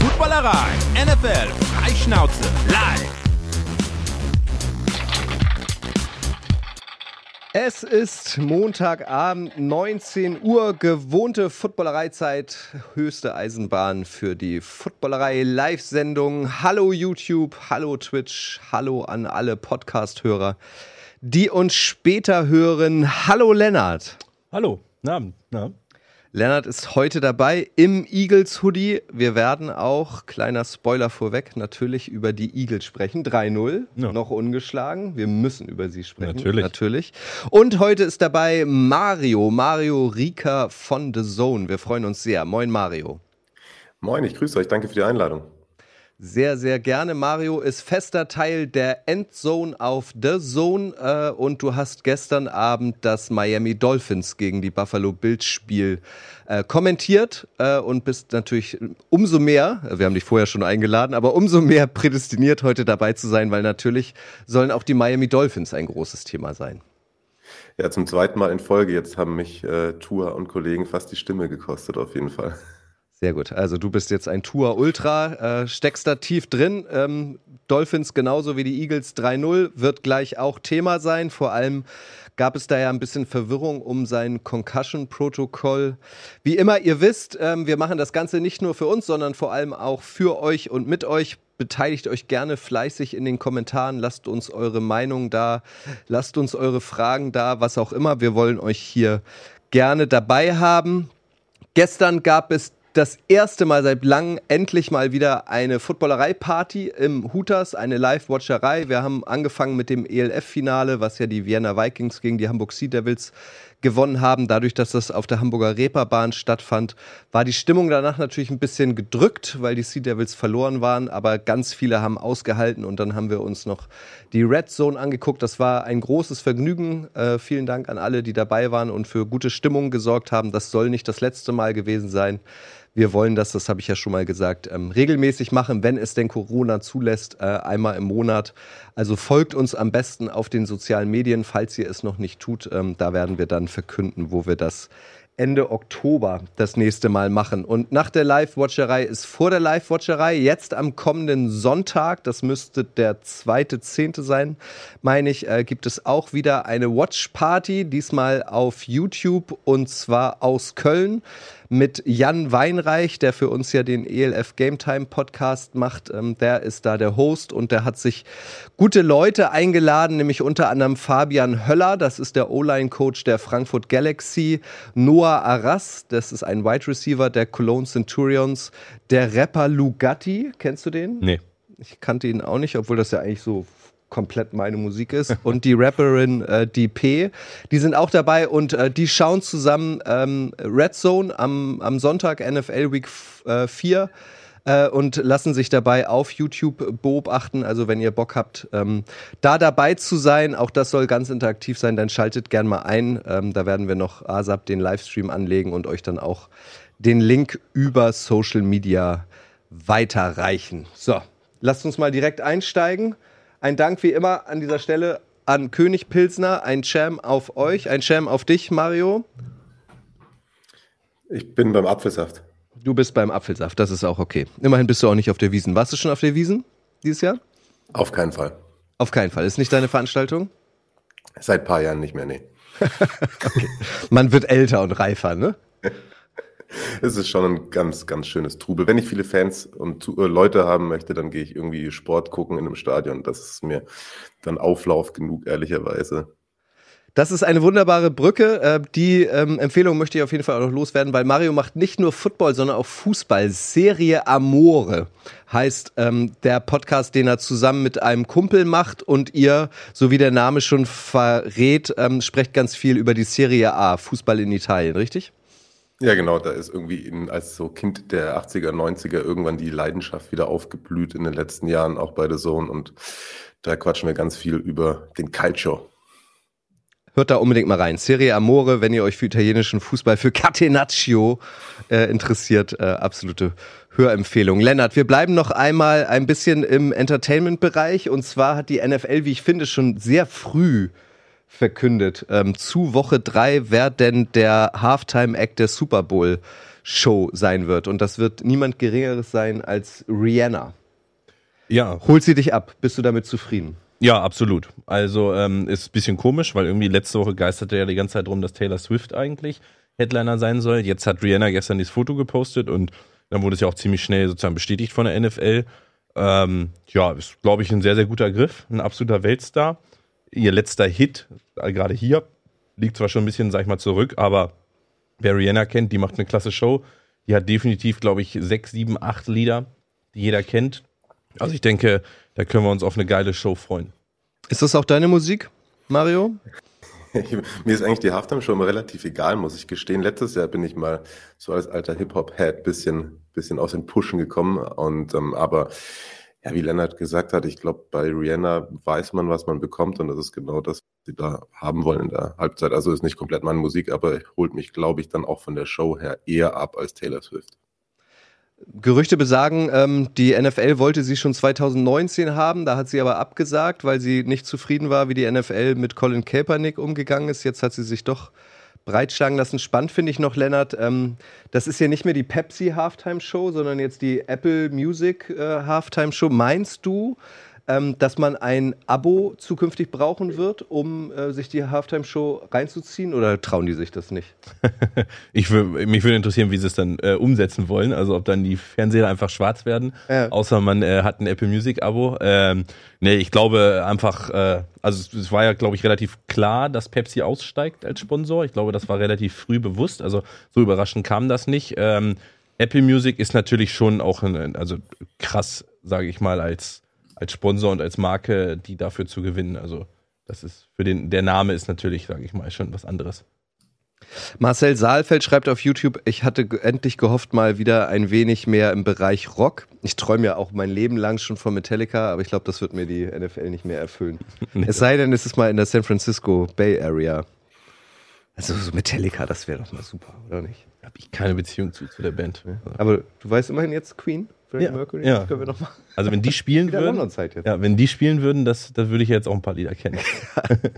Footballerei. NFL Freischnauze live. Es ist Montagabend, 19 Uhr, gewohnte Footballereizeit, höchste Eisenbahn für die Footballerei Live-Sendung. Hallo YouTube, hallo Twitch, hallo an alle Podcast-Hörer, die uns später hören. Hallo Lennart. Hallo, Namen. Na? Lennart ist heute dabei im Eagles Hoodie. Wir werden auch, kleiner Spoiler vorweg, natürlich über die Eagles sprechen. 3-0, Ja. noch ungeschlagen. Wir müssen über sie sprechen. Natürlich. natürlich. Und heute ist dabei Mario, Mario Rika von The Zone. Wir freuen uns sehr. Moin Mario. Moin, ich grüße euch. Danke für die Einladung. Sehr, sehr gerne. Mario ist fester Teil der Endzone auf The Zone äh, und du hast gestern Abend das Miami Dolphins gegen die Buffalo Bills Spiel äh, kommentiert äh, und bist natürlich umso mehr, wir haben dich vorher schon eingeladen, aber umso mehr prädestiniert heute dabei zu sein, weil natürlich sollen auch die Miami Dolphins ein großes Thema sein. Ja, zum zweiten Mal in Folge. Jetzt haben mich äh, Tour und Kollegen fast die Stimme gekostet, auf jeden Fall. Sehr gut. Also du bist jetzt ein Tour Ultra, äh, steckst da tief drin. Ähm, Dolphins genauso wie die Eagles 3-0 wird gleich auch Thema sein. Vor allem gab es da ja ein bisschen Verwirrung um sein Concussion-Protokoll. Wie immer, ihr wisst, ähm, wir machen das Ganze nicht nur für uns, sondern vor allem auch für euch und mit euch. Beteiligt euch gerne fleißig in den Kommentaren, lasst uns eure Meinung da, lasst uns eure Fragen da, was auch immer. Wir wollen euch hier gerne dabei haben. Gestern gab es das erste Mal seit langem endlich mal wieder eine Footballerei-Party im Hooters, eine Live-Watcherei. Wir haben angefangen mit dem ELF-Finale, was ja die Vienna Vikings gegen die Hamburg Sea Devils gewonnen haben. Dadurch, dass das auf der Hamburger Reeperbahn stattfand, war die Stimmung danach natürlich ein bisschen gedrückt, weil die Sea Devils verloren waren. Aber ganz viele haben ausgehalten und dann haben wir uns noch die Red Zone angeguckt. Das war ein großes Vergnügen. Äh, vielen Dank an alle, die dabei waren und für gute Stimmung gesorgt haben. Das soll nicht das letzte Mal gewesen sein. Wir wollen das, das habe ich ja schon mal gesagt, ähm, regelmäßig machen, wenn es denn Corona zulässt, äh, einmal im Monat. Also folgt uns am besten auf den sozialen Medien, falls ihr es noch nicht tut. Ähm, da werden wir dann verkünden, wo wir das Ende Oktober das nächste Mal machen. Und nach der Live-Watcherei ist vor der Live-Watcherei jetzt am kommenden Sonntag, das müsste der zweite Zehnte sein, meine ich, äh, gibt es auch wieder eine Watch-Party, diesmal auf YouTube und zwar aus Köln mit Jan Weinreich, der für uns ja den ELF Game Time Podcast macht. Ähm, der ist da der Host und der hat sich gute Leute eingeladen, nämlich unter anderem Fabian Höller, das ist der O-Line-Coach der Frankfurt Galaxy, Noah Arras, das ist ein Wide Receiver der Cologne Centurions, der Rapper Lugatti, kennst du den? Nee. Ich kannte ihn auch nicht, obwohl das ja eigentlich so komplett meine Musik ist. Und die Rapperin äh, DP, die sind auch dabei und äh, die schauen zusammen ähm, Red Zone am, am Sonntag NFL Week 4 äh, und lassen sich dabei auf YouTube beobachten. Also wenn ihr Bock habt, ähm, da dabei zu sein, auch das soll ganz interaktiv sein, dann schaltet gern mal ein. Ähm, da werden wir noch ASAP den Livestream anlegen und euch dann auch den Link über Social Media weiterreichen. So, lasst uns mal direkt einsteigen. Ein Dank wie immer an dieser Stelle an König Pilsner, ein Cham auf euch, ein Cham auf dich, Mario. Ich bin beim Apfelsaft. Du bist beim Apfelsaft, das ist auch okay. Immerhin bist du auch nicht auf der Wiesen. Warst du schon auf der Wiesen dieses Jahr? Auf keinen Fall. Auf keinen Fall. Ist nicht deine Veranstaltung? Seit ein paar Jahren nicht mehr, nee. Man wird älter und reifer, ne? Es ist schon ein ganz, ganz schönes Trubel. Wenn ich viele Fans und äh, Leute haben möchte, dann gehe ich irgendwie Sport gucken in einem Stadion. Das ist mir dann Auflauf genug, ehrlicherweise. Das ist eine wunderbare Brücke. Äh, Die ähm, Empfehlung möchte ich auf jeden Fall auch noch loswerden, weil Mario macht nicht nur Football, sondern auch Fußball. Serie Amore heißt ähm, der Podcast, den er zusammen mit einem Kumpel macht und ihr, so wie der Name schon verrät, ähm, sprecht ganz viel über die Serie A, Fußball in Italien, richtig? Ja, genau, da ist irgendwie in, als so Kind der 80er, 90er irgendwann die Leidenschaft wieder aufgeblüht in den letzten Jahren, auch bei The Zone. Und da quatschen wir ganz viel über den Calcio. Hört da unbedingt mal rein. Serie Amore, wenn ihr euch für italienischen Fußball, für Catenaccio äh, interessiert, äh, absolute Hörempfehlung. Lennart, wir bleiben noch einmal ein bisschen im Entertainment-Bereich. Und zwar hat die NFL, wie ich finde, schon sehr früh verkündet, ähm, zu Woche drei, wer denn der Halftime-Act der Super Bowl Show sein wird. Und das wird niemand Geringeres sein als Rihanna. Ja. Holt sie dich ab. Bist du damit zufrieden? Ja, absolut. Also ähm, ist ein bisschen komisch, weil irgendwie letzte Woche geisterte ja die ganze Zeit rum, dass Taylor Swift eigentlich Headliner sein soll. Jetzt hat Rihanna gestern dieses Foto gepostet und dann wurde es ja auch ziemlich schnell sozusagen bestätigt von der NFL. Ähm, ja, ist, glaube ich, ein sehr, sehr guter Griff, ein absoluter Weltstar. Ihr letzter Hit, äh, gerade hier, liegt zwar schon ein bisschen, sag ich mal, zurück, aber wer Rihanna kennt, die macht eine klasse Show. Die hat definitiv, glaube ich, sechs, sieben, acht Lieder, die jeder kennt. Also ich denke, da können wir uns auf eine geile Show freuen. Ist das auch deine Musik, Mario? Mir ist eigentlich die Halftime immer relativ egal, muss ich gestehen. Letztes Jahr bin ich mal so als alter Hip-Hop-Head bisschen, bisschen aus den Pushen gekommen. Und ähm, aber ja, wie Lennart gesagt hat, ich glaube, bei Rihanna weiß man, was man bekommt und das ist genau das, was sie da haben wollen in der Halbzeit. Also ist nicht komplett meine Musik, aber holt mich, glaube ich, dann auch von der Show her eher ab als Taylor Swift. Gerüchte besagen, ähm, die NFL wollte sie schon 2019 haben, da hat sie aber abgesagt, weil sie nicht zufrieden war, wie die NFL mit Colin Kaepernick umgegangen ist. Jetzt hat sie sich doch breitschlagen lassen. Spannend finde ich noch, Lennart, ähm, das ist ja nicht mehr die Pepsi Halftime Show, sondern jetzt die Apple Music äh, Halftime Show. Meinst du, ähm, dass man ein Abo zukünftig brauchen wird, um äh, sich die Halftime-Show reinzuziehen? Oder trauen die sich das nicht? ich mich würde interessieren, wie sie es dann äh, umsetzen wollen. Also ob dann die Fernseher einfach schwarz werden, ja. außer man äh, hat ein Apple Music-Abo. Ähm, nee, ich glaube einfach, äh, also es war ja, glaube ich, relativ klar, dass Pepsi aussteigt als Sponsor. Ich glaube, das war relativ früh bewusst. Also so überraschend kam das nicht. Ähm, Apple Music ist natürlich schon auch ein, also krass, sage ich mal, als als Sponsor und als Marke, die dafür zu gewinnen. Also das ist für den, der Name ist natürlich, sage ich mal, schon was anderes. Marcel Saalfeld schreibt auf YouTube, ich hatte endlich gehofft, mal wieder ein wenig mehr im Bereich Rock. Ich träume ja auch mein Leben lang schon von Metallica, aber ich glaube, das wird mir die NFL nicht mehr erfüllen. nee. Es sei denn, es ist mal in der San Francisco Bay Area. Also so Metallica, das wäre doch mal super, oder nicht? Habe ich keine Beziehung zu, zu der Band. Aber du weißt immerhin jetzt Queen? Freddie ja, Mercury, ja. das können wir noch machen. Also wenn die spielen würden, ja, wenn die spielen würden, das, das würde ich jetzt auch ein paar Lieder kennen.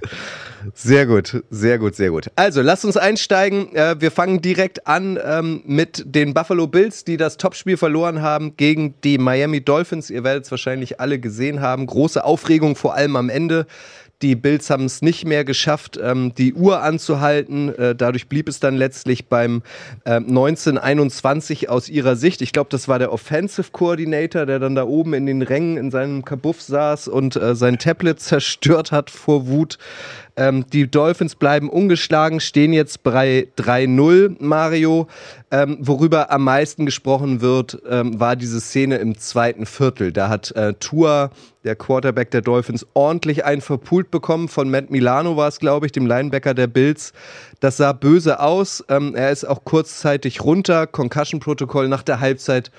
sehr gut, sehr gut, sehr gut. Also lasst uns einsteigen. Äh, wir fangen direkt an ähm, mit den Buffalo Bills, die das Topspiel verloren haben gegen die Miami Dolphins. Ihr werdet es wahrscheinlich alle gesehen haben. Große Aufregung vor allem am Ende. Die Bills haben es nicht mehr geschafft, ähm, die Uhr anzuhalten. Äh, dadurch blieb es dann letztlich beim äh, 1921 aus ihrer Sicht. Ich glaube, das war der Offensive Coordinator, der dann da oben in den Rängen in seinem Kabuff saß und äh, sein Tablet zerstört hat vor Wut. Ähm, die Dolphins bleiben ungeschlagen, stehen jetzt bei 3-0, Mario. Ähm, worüber am meisten gesprochen wird, ähm, war diese Szene im zweiten Viertel. Da hat äh, Tua, der Quarterback der Dolphins, ordentlich einen verpult bekommen. Von Matt Milano war es, glaube ich, dem Linebacker der Bills. Das sah böse aus. Ähm, er ist auch kurzzeitig runter. Concussion-Protokoll nach der Halbzeit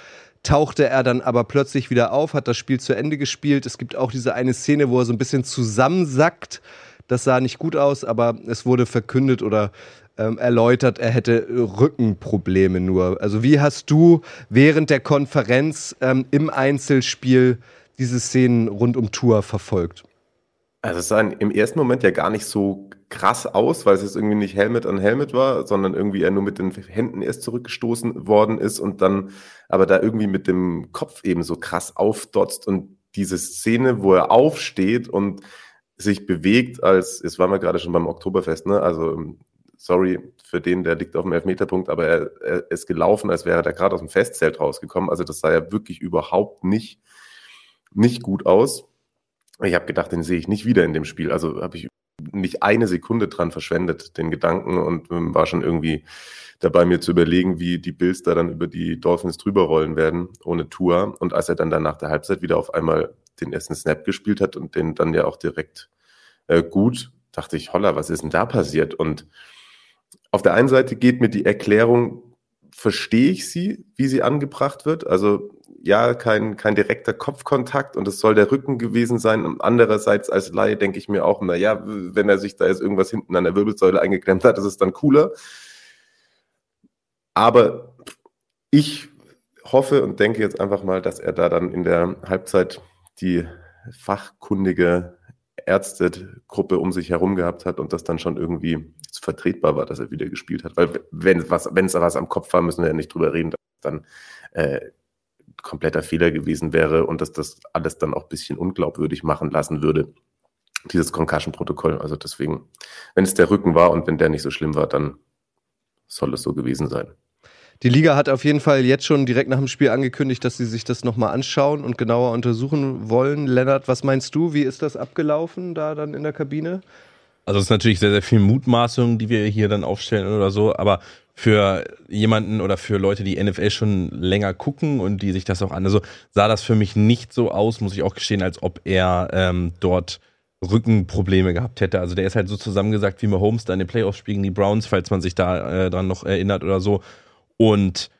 tauchte er dann aber plötzlich wieder auf, hat das Spiel zu Ende gespielt. Es gibt auch diese eine Szene, wo er so ein bisschen zusammensackt das sah nicht gut aus, aber es wurde verkündet oder ähm, erläutert, er hätte Rückenprobleme nur. Also wie hast du während der Konferenz ähm, im Einzelspiel diese Szenen rund um Tour verfolgt? Also es sah im ersten Moment ja gar nicht so krass aus, weil es jetzt irgendwie nicht Helmet an Helmet war, sondern irgendwie er nur mit den Händen erst zurückgestoßen worden ist und dann aber da irgendwie mit dem Kopf eben so krass aufdotzt und diese Szene, wo er aufsteht und sich bewegt, als, es waren wir gerade schon beim Oktoberfest, ne? Also, sorry für den, der liegt auf dem Elfmeterpunkt, aber er, er ist gelaufen, als wäre er gerade aus dem Festzelt rausgekommen. Also, das sah ja wirklich überhaupt nicht, nicht gut aus. Ich habe gedacht, den sehe ich nicht wieder in dem Spiel. Also habe ich nicht eine Sekunde dran verschwendet, den Gedanken, und ähm, war schon irgendwie dabei, mir zu überlegen, wie die Bills da dann über die Dolphins drüber rollen werden, ohne Tour. Und als er dann, dann nach der Halbzeit wieder auf einmal den ersten Snap gespielt hat und den dann ja auch direkt äh, gut, dachte ich, holla, was ist denn da passiert? Und auf der einen Seite geht mir die Erklärung, verstehe ich sie, wie sie angebracht wird. Also ja, kein, kein direkter Kopfkontakt und es soll der Rücken gewesen sein. Und andererseits als Laie denke ich mir auch, na ja, wenn er sich da jetzt irgendwas hinten an der Wirbelsäule eingeklemmt hat, ist es dann cooler. Aber ich hoffe und denke jetzt einfach mal, dass er da dann in der Halbzeit die fachkundige Ärztegruppe um sich herum gehabt hat und das dann schon irgendwie vertretbar war, dass er wieder gespielt hat. Weil wenn was, wenn es was am Kopf war, müssen wir ja nicht drüber reden, dass dann äh, kompletter Fehler gewesen wäre und dass das alles dann auch ein bisschen unglaubwürdig machen lassen würde, dieses Concussion-Protokoll. Also deswegen, wenn es der Rücken war und wenn der nicht so schlimm war, dann soll es so gewesen sein. Die Liga hat auf jeden Fall jetzt schon direkt nach dem Spiel angekündigt, dass sie sich das nochmal anschauen und genauer untersuchen wollen. Lennart, was meinst du? Wie ist das abgelaufen da dann in der Kabine? Also es ist natürlich sehr, sehr viel Mutmaßung, die wir hier dann aufstellen oder so, aber für jemanden oder für Leute, die NFL schon länger gucken und die sich das auch an, also sah das für mich nicht so aus, muss ich auch gestehen, als ob er ähm, dort Rückenprobleme gehabt hätte. Also der ist halt so zusammengesagt wie Mahomes da in den Playoffs gegen die Browns, falls man sich da äh, dran noch erinnert oder so. Und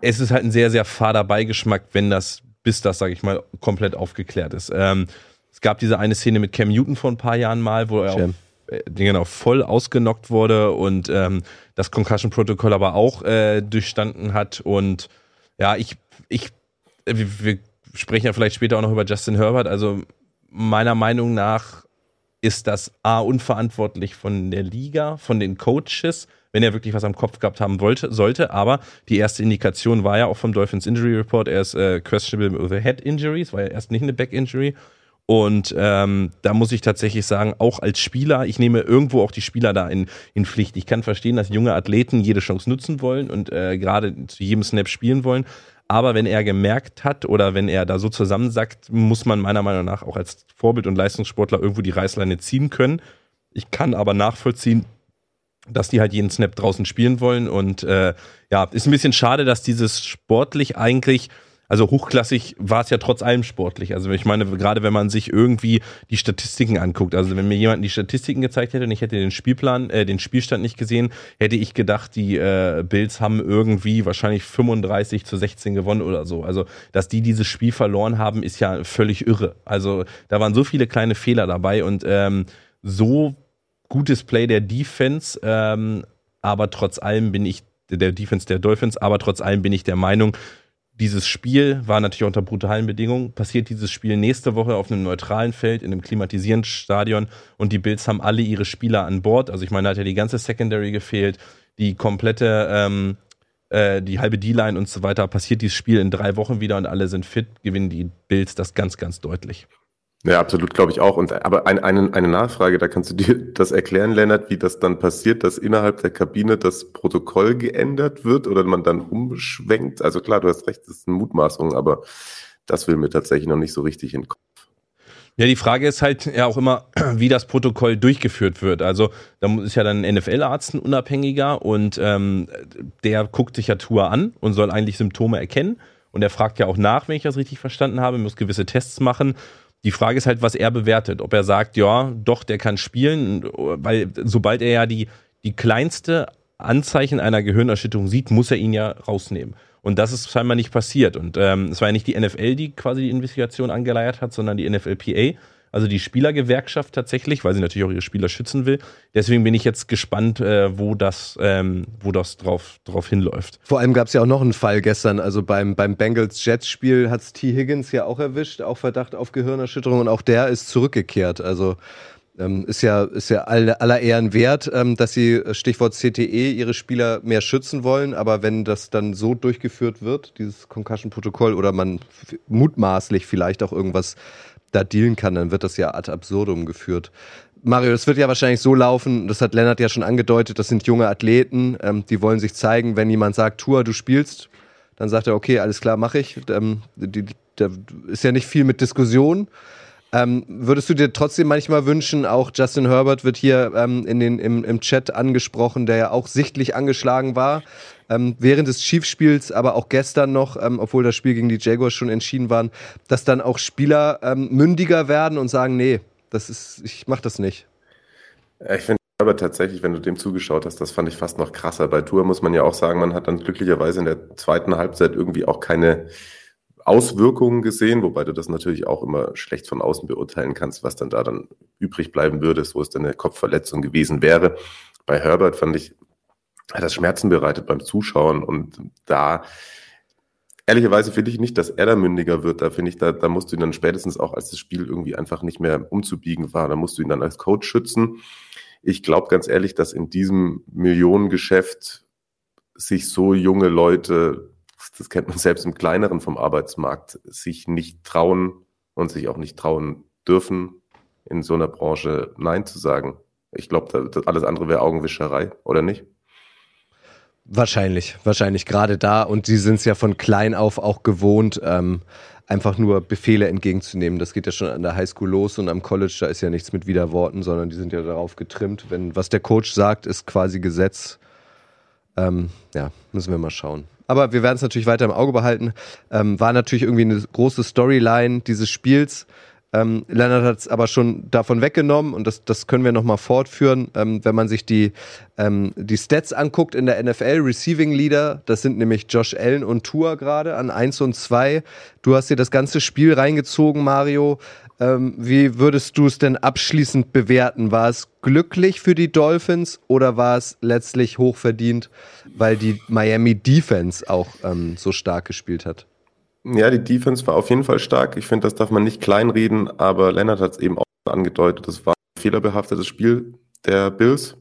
es ist halt ein sehr, sehr fader Beigeschmack, wenn das, bis das, sage ich mal, komplett aufgeklärt ist. Ähm, es gab diese eine Szene mit Cam Newton vor ein paar Jahren mal, wo er auch äh, genau voll ausgenockt wurde und ähm, das Concussion-Protokoll aber auch äh, durchstanden hat. Und ja, ich, ich, äh, wir, wir sprechen ja vielleicht später auch noch über Justin Herbert. Also meiner Meinung nach ist das A unverantwortlich von der Liga, von den Coaches, wenn er wirklich was am Kopf gehabt haben wollte, sollte. Aber die erste Indikation war ja auch vom Dolphins Injury Report, er ist äh, questionable with a head injuries, war ja erst nicht eine Back Injury. Und ähm, da muss ich tatsächlich sagen, auch als Spieler, ich nehme irgendwo auch die Spieler da in, in Pflicht. Ich kann verstehen, dass junge Athleten jede Chance nutzen wollen und äh, gerade zu jedem Snap spielen wollen. Aber wenn er gemerkt hat oder wenn er da so zusammensackt, muss man meiner Meinung nach auch als Vorbild und Leistungssportler irgendwo die Reißleine ziehen können. Ich kann aber nachvollziehen, dass die halt jeden Snap draußen spielen wollen. Und äh, ja, ist ein bisschen schade, dass dieses sportlich eigentlich also hochklassig war es ja trotz allem sportlich. Also ich meine, gerade wenn man sich irgendwie die Statistiken anguckt, also wenn mir jemand die Statistiken gezeigt hätte und ich hätte den Spielplan, äh, den Spielstand nicht gesehen, hätte ich gedacht, die äh, Bills haben irgendwie wahrscheinlich 35 zu 16 gewonnen oder so. Also, dass die dieses Spiel verloren haben, ist ja völlig irre. Also, da waren so viele kleine Fehler dabei und ähm, so gutes Play der Defense, ähm, aber trotz allem bin ich der Defense der Dolphins, aber trotz allem bin ich der Meinung, dieses Spiel war natürlich unter brutalen Bedingungen. Passiert dieses Spiel nächste Woche auf einem neutralen Feld in einem klimatisierenden Stadion und die Bills haben alle ihre Spieler an Bord. Also ich meine, da hat ja die ganze Secondary gefehlt, die komplette, ähm, äh, die halbe D-Line und so weiter. Passiert dieses Spiel in drei Wochen wieder und alle sind fit, gewinnen die Bills das ganz, ganz deutlich. Ja, absolut, glaube ich auch. Und aber ein, eine, eine Nachfrage, da kannst du dir das erklären, Lennart, wie das dann passiert, dass innerhalb der Kabine das Protokoll geändert wird oder man dann umschwenkt. Also klar, du hast recht, das ist eine Mutmaßung, aber das will mir tatsächlich noch nicht so richtig in den Kopf. Ja, die Frage ist halt ja auch immer, wie das Protokoll durchgeführt wird. Also da ist ja dann ein NFL-Arzt unabhängiger und ähm, der guckt sich ja Tour an und soll eigentlich Symptome erkennen. Und er fragt ja auch nach, wenn ich das richtig verstanden habe, muss gewisse Tests machen. Die Frage ist halt, was er bewertet. Ob er sagt, ja, doch, der kann spielen, weil sobald er ja die, die kleinste Anzeichen einer Gehirnerschütterung sieht, muss er ihn ja rausnehmen. Und das ist scheinbar nicht passiert. Und ähm, es war ja nicht die NFL, die quasi die Investigation angeleiert hat, sondern die NFLPA also die Spielergewerkschaft tatsächlich, weil sie natürlich auch ihre Spieler schützen will. Deswegen bin ich jetzt gespannt, äh, wo das, ähm, wo das drauf, drauf hinläuft. Vor allem gab es ja auch noch einen Fall gestern, also beim, beim Bengals-Jets-Spiel hat es T. Higgins ja auch erwischt, auch Verdacht auf Gehirnerschütterung und auch der ist zurückgekehrt. Also ähm, ist ja, ist ja aller, aller Ehren wert, ähm, dass sie, äh, Stichwort CTE, ihre Spieler mehr schützen wollen. Aber wenn das dann so durchgeführt wird, dieses Concussion-Protokoll, oder man mutmaßlich vielleicht auch irgendwas da dealen kann, dann wird das ja ad absurdum geführt. Mario, das wird ja wahrscheinlich so laufen, das hat Lennart ja schon angedeutet, das sind junge Athleten, ähm, die wollen sich zeigen, wenn jemand sagt, Tour, du spielst, dann sagt er, okay, alles klar, mache ich. Ähm, die, da ist ja nicht viel mit Diskussion. Ähm, würdest du dir trotzdem manchmal wünschen, auch Justin Herbert wird hier ähm, in den, im, im Chat angesprochen, der ja auch sichtlich angeschlagen war, ähm, während des Chiefs-Spiels, aber auch gestern noch, ähm, obwohl das Spiel gegen die Jaguars schon entschieden waren, dass dann auch Spieler ähm, mündiger werden und sagen, nee, das ist, ich mach das nicht. Ich finde aber tatsächlich, wenn du dem zugeschaut hast, das fand ich fast noch krasser. Bei Tour muss man ja auch sagen, man hat dann glücklicherweise in der zweiten Halbzeit irgendwie auch keine Auswirkungen gesehen, wobei du das natürlich auch immer schlecht von außen beurteilen kannst, was dann da dann übrig bleiben würde, so es dann eine Kopfverletzung gewesen wäre. Bei Herbert fand ich, hat das Schmerzen bereitet beim Zuschauen und da ehrlicherweise finde ich nicht, dass er da mündiger wird. Da finde ich, da, da musst du ihn dann spätestens auch, als das Spiel irgendwie einfach nicht mehr umzubiegen war, da musst du ihn dann als Coach schützen. Ich glaube ganz ehrlich, dass in diesem Millionengeschäft sich so junge Leute, das kennt man selbst im kleineren vom Arbeitsmarkt, sich nicht trauen und sich auch nicht trauen dürfen, in so einer Branche Nein zu sagen. Ich glaube, alles andere wäre Augenwischerei, oder nicht? Wahrscheinlich, wahrscheinlich gerade da. Und sie sind es ja von klein auf auch gewohnt, ähm, einfach nur Befehle entgegenzunehmen. Das geht ja schon an der Highschool los und am College, da ist ja nichts mit Widerworten, sondern die sind ja darauf getrimmt. Wenn was der Coach sagt, ist quasi Gesetz. Ähm, ja, müssen wir mal schauen. Aber wir werden es natürlich weiter im Auge behalten. Ähm, war natürlich irgendwie eine große Storyline dieses Spiels. Ähm, Leonard hat es aber schon davon weggenommen und das, das können wir nochmal fortführen. Ähm, wenn man sich die, ähm, die Stats anguckt in der NFL, Receiving Leader, das sind nämlich Josh Allen und Tua gerade an 1 und 2. Du hast dir das ganze Spiel reingezogen, Mario. Ähm, wie würdest du es denn abschließend bewerten? War es glücklich für die Dolphins oder war es letztlich hochverdient, weil die Miami Defense auch ähm, so stark gespielt hat? Ja, die Defense war auf jeden Fall stark. Ich finde, das darf man nicht kleinreden, aber Leonard hat es eben auch angedeutet. Das war ein fehlerbehaftetes Spiel der Bills.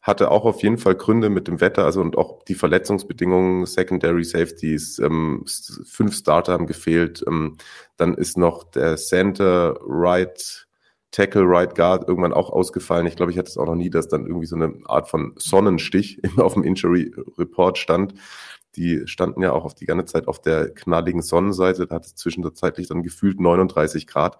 Hatte auch auf jeden Fall Gründe mit dem Wetter, also und auch die Verletzungsbedingungen, Secondary Safeties, ähm, fünf Starter haben gefehlt. Ähm, dann ist noch der Center, Right, Tackle, Right Guard irgendwann auch ausgefallen. Ich glaube, ich hatte es auch noch nie, dass dann irgendwie so eine Art von Sonnenstich auf dem Injury Report stand die standen ja auch auf die ganze Zeit auf der knalligen Sonnenseite. Da hat es zwischenzeitlich dann gefühlt 39 Grad.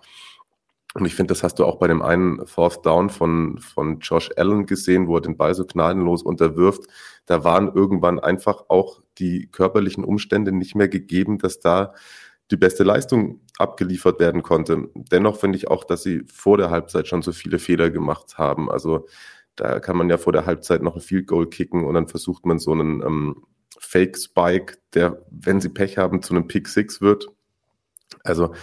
Und ich finde, das hast du auch bei dem einen Fourth Down von, von Josh Allen gesehen, wo er den Ball so gnadenlos unterwirft. Da waren irgendwann einfach auch die körperlichen Umstände nicht mehr gegeben, dass da die beste Leistung abgeliefert werden konnte. Dennoch finde ich auch, dass sie vor der Halbzeit schon so viele Fehler gemacht haben. Also da kann man ja vor der Halbzeit noch ein Field Goal kicken und dann versucht man so einen ähm, Fake Spike, der, wenn sie Pech haben, zu einem Pick Six wird. Also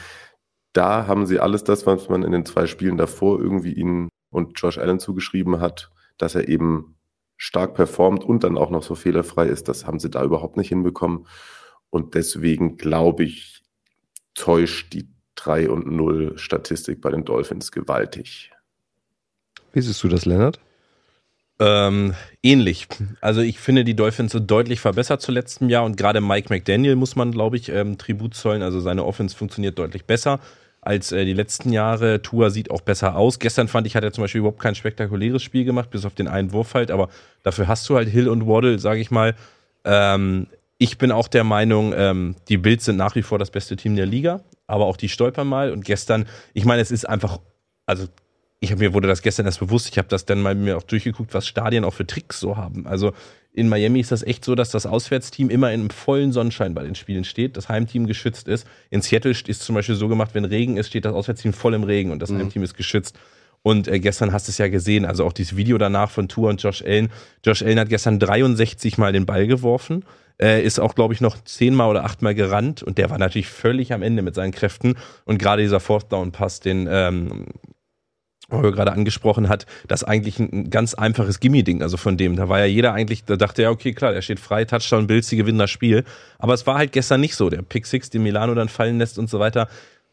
da haben sie alles das, was man in den zwei Spielen davor irgendwie ihnen und Josh Allen zugeschrieben hat, dass er eben stark performt und dann auch noch so fehlerfrei ist. Das haben sie da überhaupt nicht hinbekommen. Und deswegen glaube ich, täuscht die 3 und 0 Statistik bei den Dolphins gewaltig. Wie siehst du das, Lennart? Ähm, ähnlich. Also ich finde die Dolphins so deutlich verbessert zu letztem Jahr und gerade Mike McDaniel muss man, glaube ich, ähm, Tribut zollen. Also seine Offense funktioniert deutlich besser als äh, die letzten Jahre. Tua sieht auch besser aus. Gestern fand ich, hat er zum Beispiel überhaupt kein spektakuläres Spiel gemacht, bis auf den einen Wurf halt. Aber dafür hast du halt Hill und Waddle, sage ich mal. Ähm, ich bin auch der Meinung, ähm, die Bills sind nach wie vor das beste Team der Liga, aber auch die stolpern mal. Und gestern, ich meine, es ist einfach, also ich habe mir wurde das gestern erst bewusst, ich habe das dann mal mir auch durchgeguckt, was Stadien auch für Tricks so haben. Also in Miami ist das echt so, dass das Auswärtsteam immer in einem vollen Sonnenschein bei den Spielen steht, das Heimteam geschützt ist. In Seattle ist zum Beispiel so gemacht, wenn Regen ist, steht das Auswärtsteam voll im Regen und das mhm. Heimteam ist geschützt. Und äh, gestern hast du es ja gesehen, also auch dieses Video danach von Tour und Josh Allen. Josh Allen hat gestern 63 Mal den Ball geworfen, äh, ist auch, glaube ich, noch zehnmal oder achtmal gerannt und der war natürlich völlig am Ende mit seinen Kräften. Und gerade dieser Fourth Down Pass, den ähm, Mario gerade angesprochen hat, das eigentlich ein ganz einfaches Gimme-Ding, also von dem. Da war ja jeder eigentlich, da dachte er, okay, klar, der steht frei, Touchdown, Bild, sie gewinnen das Spiel. Aber es war halt gestern nicht so. Der Pick Six, den Milano dann fallen lässt und so weiter.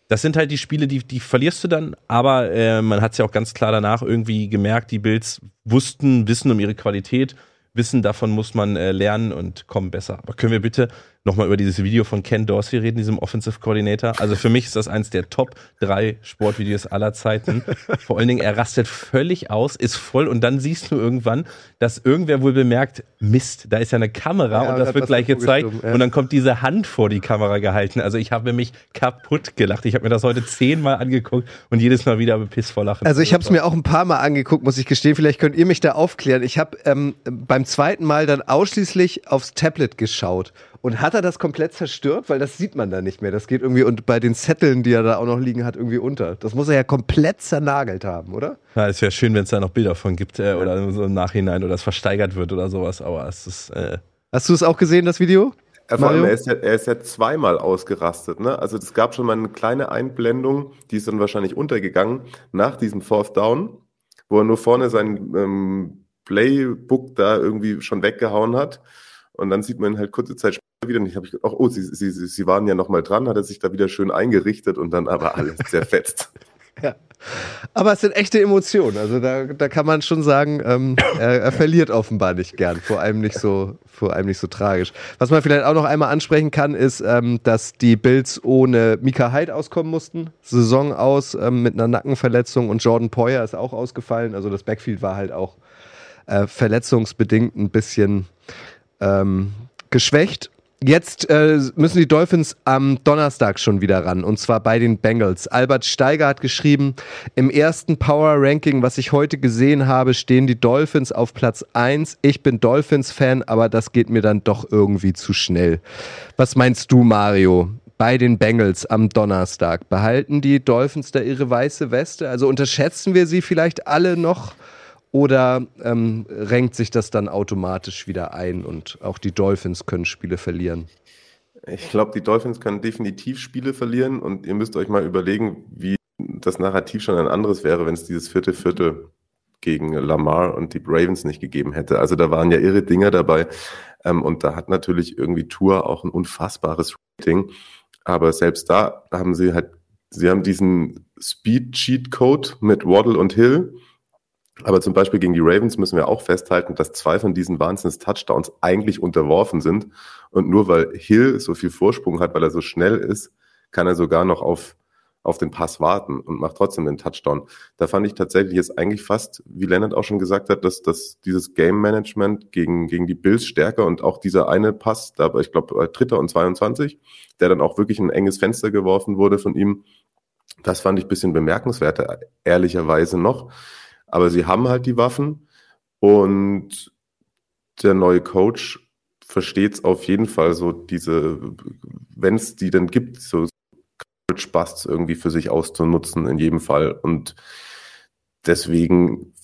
Das sind halt die Spiele, die, die verlierst du dann, aber äh, man hat es ja auch ganz klar danach irgendwie gemerkt, die Bills wussten, wissen um ihre Qualität, wissen, davon muss man äh, lernen und kommen besser. Aber können wir bitte nochmal über dieses Video von Ken Dorsey reden, diesem Offensive Coordinator. Also für mich ist das eins der Top drei Sportvideos aller Zeiten. Vor allen Dingen, er rastet völlig aus, ist voll und dann siehst du irgendwann, dass irgendwer wohl bemerkt, Mist, da ist ja eine Kamera ja, und das wird gleich gezeigt ja. und dann kommt diese Hand vor die Kamera gehalten. Also ich habe mich kaputt gelacht. Ich habe mir das heute zehnmal angeguckt und jedes Mal wieder bepisst vor Lachen. Also ich habe es mir auch ein paar Mal angeguckt, muss ich gestehen. Vielleicht könnt ihr mich da aufklären. Ich habe ähm, beim zweiten Mal dann ausschließlich aufs Tablet geschaut und hat er das komplett zerstört? Weil das sieht man da nicht mehr. Das geht irgendwie und bei den Zetteln, die er da auch noch liegen hat, irgendwie unter. Das muss er ja komplett zernagelt haben, oder? Ja, es wäre schön, wenn es da noch Bilder von gibt äh, oder so im Nachhinein oder es versteigert wird oder sowas. Aber es ist. Äh Hast du es auch gesehen, das Video? Ja, vor allem, er ist, ja, er ist ja zweimal ausgerastet. Ne? Also es gab schon mal eine kleine Einblendung, die ist dann wahrscheinlich untergegangen nach diesem Fourth Down, wo er nur vorne sein ähm, Playbook da irgendwie schon weggehauen hat. Und dann sieht man halt kurze Zeit wieder. Und ich habe gedacht, oh, sie, sie, sie waren ja nochmal dran, hat er sich da wieder schön eingerichtet und dann aber alles zerfetzt. ja. Aber es sind echte Emotionen. Also da, da kann man schon sagen, ähm, er, er, verliert offenbar nicht gern. Vor allem nicht so, vor allem nicht so tragisch. Was man vielleicht auch noch einmal ansprechen kann, ist, ähm, dass die Bills ohne Mika Hyde auskommen mussten. Saison aus ähm, mit einer Nackenverletzung und Jordan Poyer ist auch ausgefallen. Also das Backfield war halt auch äh, verletzungsbedingt ein bisschen ähm, geschwächt. Jetzt äh, müssen die Dolphins am Donnerstag schon wieder ran und zwar bei den Bengals. Albert Steiger hat geschrieben, im ersten Power Ranking, was ich heute gesehen habe, stehen die Dolphins auf Platz 1. Ich bin Dolphins-Fan, aber das geht mir dann doch irgendwie zu schnell. Was meinst du, Mario? Bei den Bengals am Donnerstag. Behalten die Dolphins da ihre weiße Weste? Also unterschätzen wir sie vielleicht alle noch? Oder ähm, renkt sich das dann automatisch wieder ein und auch die Dolphins können Spiele verlieren? Ich glaube, die Dolphins können definitiv Spiele verlieren und ihr müsst euch mal überlegen, wie das Narrativ schon ein anderes wäre, wenn es dieses vierte Viertel gegen Lamar und die Ravens nicht gegeben hätte. Also da waren ja irre Dinger dabei ähm, und da hat natürlich irgendwie Tour auch ein unfassbares Rating. Aber selbst da haben sie halt, sie haben diesen Speed Cheat Code mit Waddle und Hill aber zum Beispiel gegen die Ravens müssen wir auch festhalten, dass zwei von diesen Wahnsinns-Touchdowns eigentlich unterworfen sind. Und nur weil Hill so viel Vorsprung hat, weil er so schnell ist, kann er sogar noch auf, auf den Pass warten und macht trotzdem den Touchdown. Da fand ich tatsächlich jetzt eigentlich fast, wie Leonard auch schon gesagt hat, dass, dass dieses Game-Management gegen, gegen die Bills stärker und auch dieser eine Pass, da war ich glaube Dritter und 22, der dann auch wirklich ein enges Fenster geworfen wurde von ihm, das fand ich bisschen bemerkenswerter, ehrlicherweise noch. Aber sie haben halt die Waffen und der neue Coach versteht es auf jeden Fall so, diese, wenn es die denn gibt, so Busts irgendwie für sich auszunutzen in jedem Fall. Und deswegen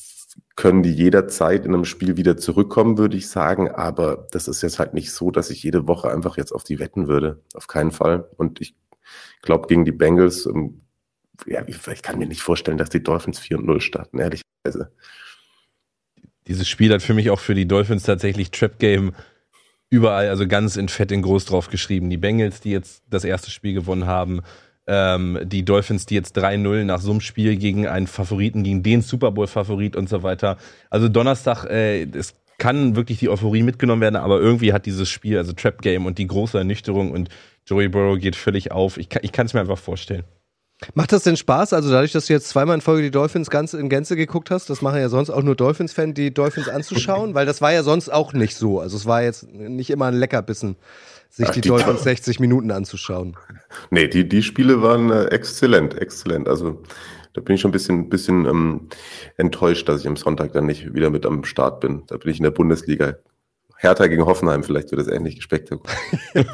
können die jederzeit in einem Spiel wieder zurückkommen, würde ich sagen. Aber das ist jetzt halt nicht so, dass ich jede Woche einfach jetzt auf die wetten würde. Auf keinen Fall. Und ich glaube, gegen die Bengals ähm, ja, ich kann mir nicht vorstellen, dass die Dolphins 4 und 0 starten, ehrlicherweise. Dieses Spiel hat für mich auch für die Dolphins tatsächlich Trap Game überall, also ganz in Fett in groß drauf geschrieben. Die Bengals, die jetzt das erste Spiel gewonnen haben, ähm, die Dolphins, die jetzt 3-0 nach so einem Spiel gegen einen Favoriten, gegen den Super Bowl-Favorit und so weiter. Also Donnerstag, äh, es kann wirklich die Euphorie mitgenommen werden, aber irgendwie hat dieses Spiel, also Trap Game und die große Ernüchterung und Joey Burrow geht völlig auf. Ich kann es mir einfach vorstellen. Macht das denn Spaß? Also dadurch, dass du jetzt zweimal in Folge die Dolphins ganz in Gänze geguckt hast, das machen ja sonst auch nur Dolphins-Fans, die Dolphins anzuschauen, weil das war ja sonst auch nicht so. Also es war jetzt nicht immer ein Leckerbissen, sich Ach, die, die, Dolphins 60 Minuten anzuschauen. Nee, die, die Spiele waren äh, exzellent, exzellent. Also da bin ich schon ein bisschen, bisschen ähm, enttäuscht, dass ich am Sonntag dann nicht wieder mit am Start bin. Da bin ich in der Bundesliga Hertha gegen Hoffenheim, vielleicht wird es ähnlich spektakulär.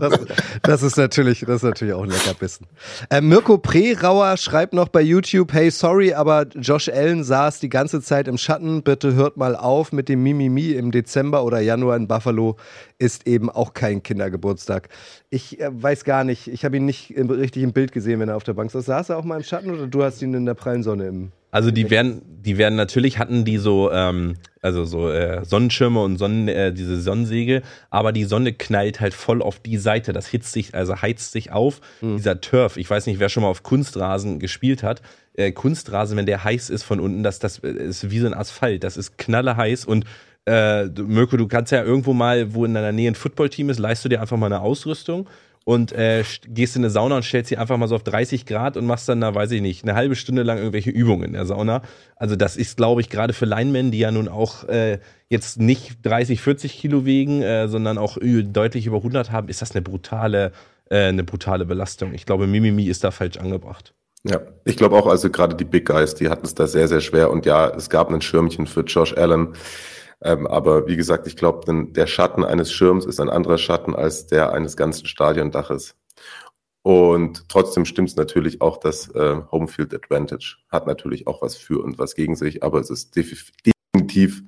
das, das, ist natürlich, das ist natürlich auch ein Leckerbissen. Äh, Mirko Prerauer schreibt noch bei YouTube, hey, sorry, aber Josh Allen saß die ganze Zeit im Schatten. Bitte hört mal auf mit dem Mimimi im Dezember oder Januar in Buffalo ist eben auch kein Kindergeburtstag. Ich äh, weiß gar nicht, ich habe ihn nicht im, richtig im Bild gesehen, wenn er auf der Bank saß. Saß er auch mal im Schatten oder du hast ihn in der prallen Sonne im also die werden, die werden natürlich hatten die so, ähm, also so äh, Sonnenschirme und Sonnen, äh, diese Sonnensäge, aber die Sonne knallt halt voll auf die Seite. Das hitzt sich, also heizt sich auf. Mhm. Dieser Turf, ich weiß nicht, wer schon mal auf Kunstrasen gespielt hat. Äh, Kunstrasen, wenn der heiß ist von unten, das, das ist wie so ein Asphalt. Das ist knalleheiß und äh, Mirko, du kannst ja irgendwo mal, wo in deiner Nähe ein Footballteam ist, leist du dir einfach mal eine Ausrüstung und äh, gehst in eine Sauna und stellst sie einfach mal so auf 30 Grad und machst dann da, weiß ich nicht, eine halbe Stunde lang irgendwelche Übungen in der Sauna. Also das ist, glaube ich, gerade für Linemen, die ja nun auch äh, jetzt nicht 30, 40 Kilo wiegen, äh, sondern auch deutlich über 100 haben, ist das eine brutale, äh, eine brutale Belastung. Ich glaube, Mimimi ist da falsch angebracht. Ja, ich glaube auch, also gerade die Big Guys, die hatten es da sehr, sehr schwer. Und ja, es gab ein Schirmchen für Josh Allen. Ähm, aber wie gesagt, ich glaube, der Schatten eines Schirms ist ein anderer Schatten als der eines ganzen Stadiondaches. Und trotzdem stimmt es natürlich auch, dass äh, Homefield Advantage hat natürlich auch was für und was gegen sich, aber es ist definitiv,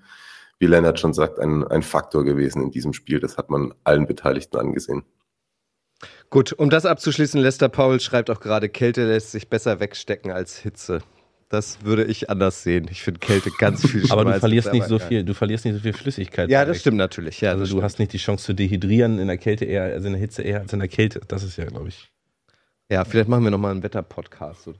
wie Lennart schon sagt, ein, ein Faktor gewesen in diesem Spiel. Das hat man allen Beteiligten angesehen. Gut, um das abzuschließen, Lester Paul schreibt auch gerade, Kälte lässt sich besser wegstecken als Hitze. Das würde ich anders sehen. Ich finde Kälte ganz viel schlimmer. Aber du verlierst nicht so geil. viel, du verlierst nicht so viel Flüssigkeit. Ja, das stimmt natürlich. Ja, Also du stimmt. hast nicht die Chance zu dehydrieren in der Kälte eher, also in der Hitze eher als in der Kälte. Das ist ja, glaube ich. ja, vielleicht machen wir nochmal einen Wetter-Podcast.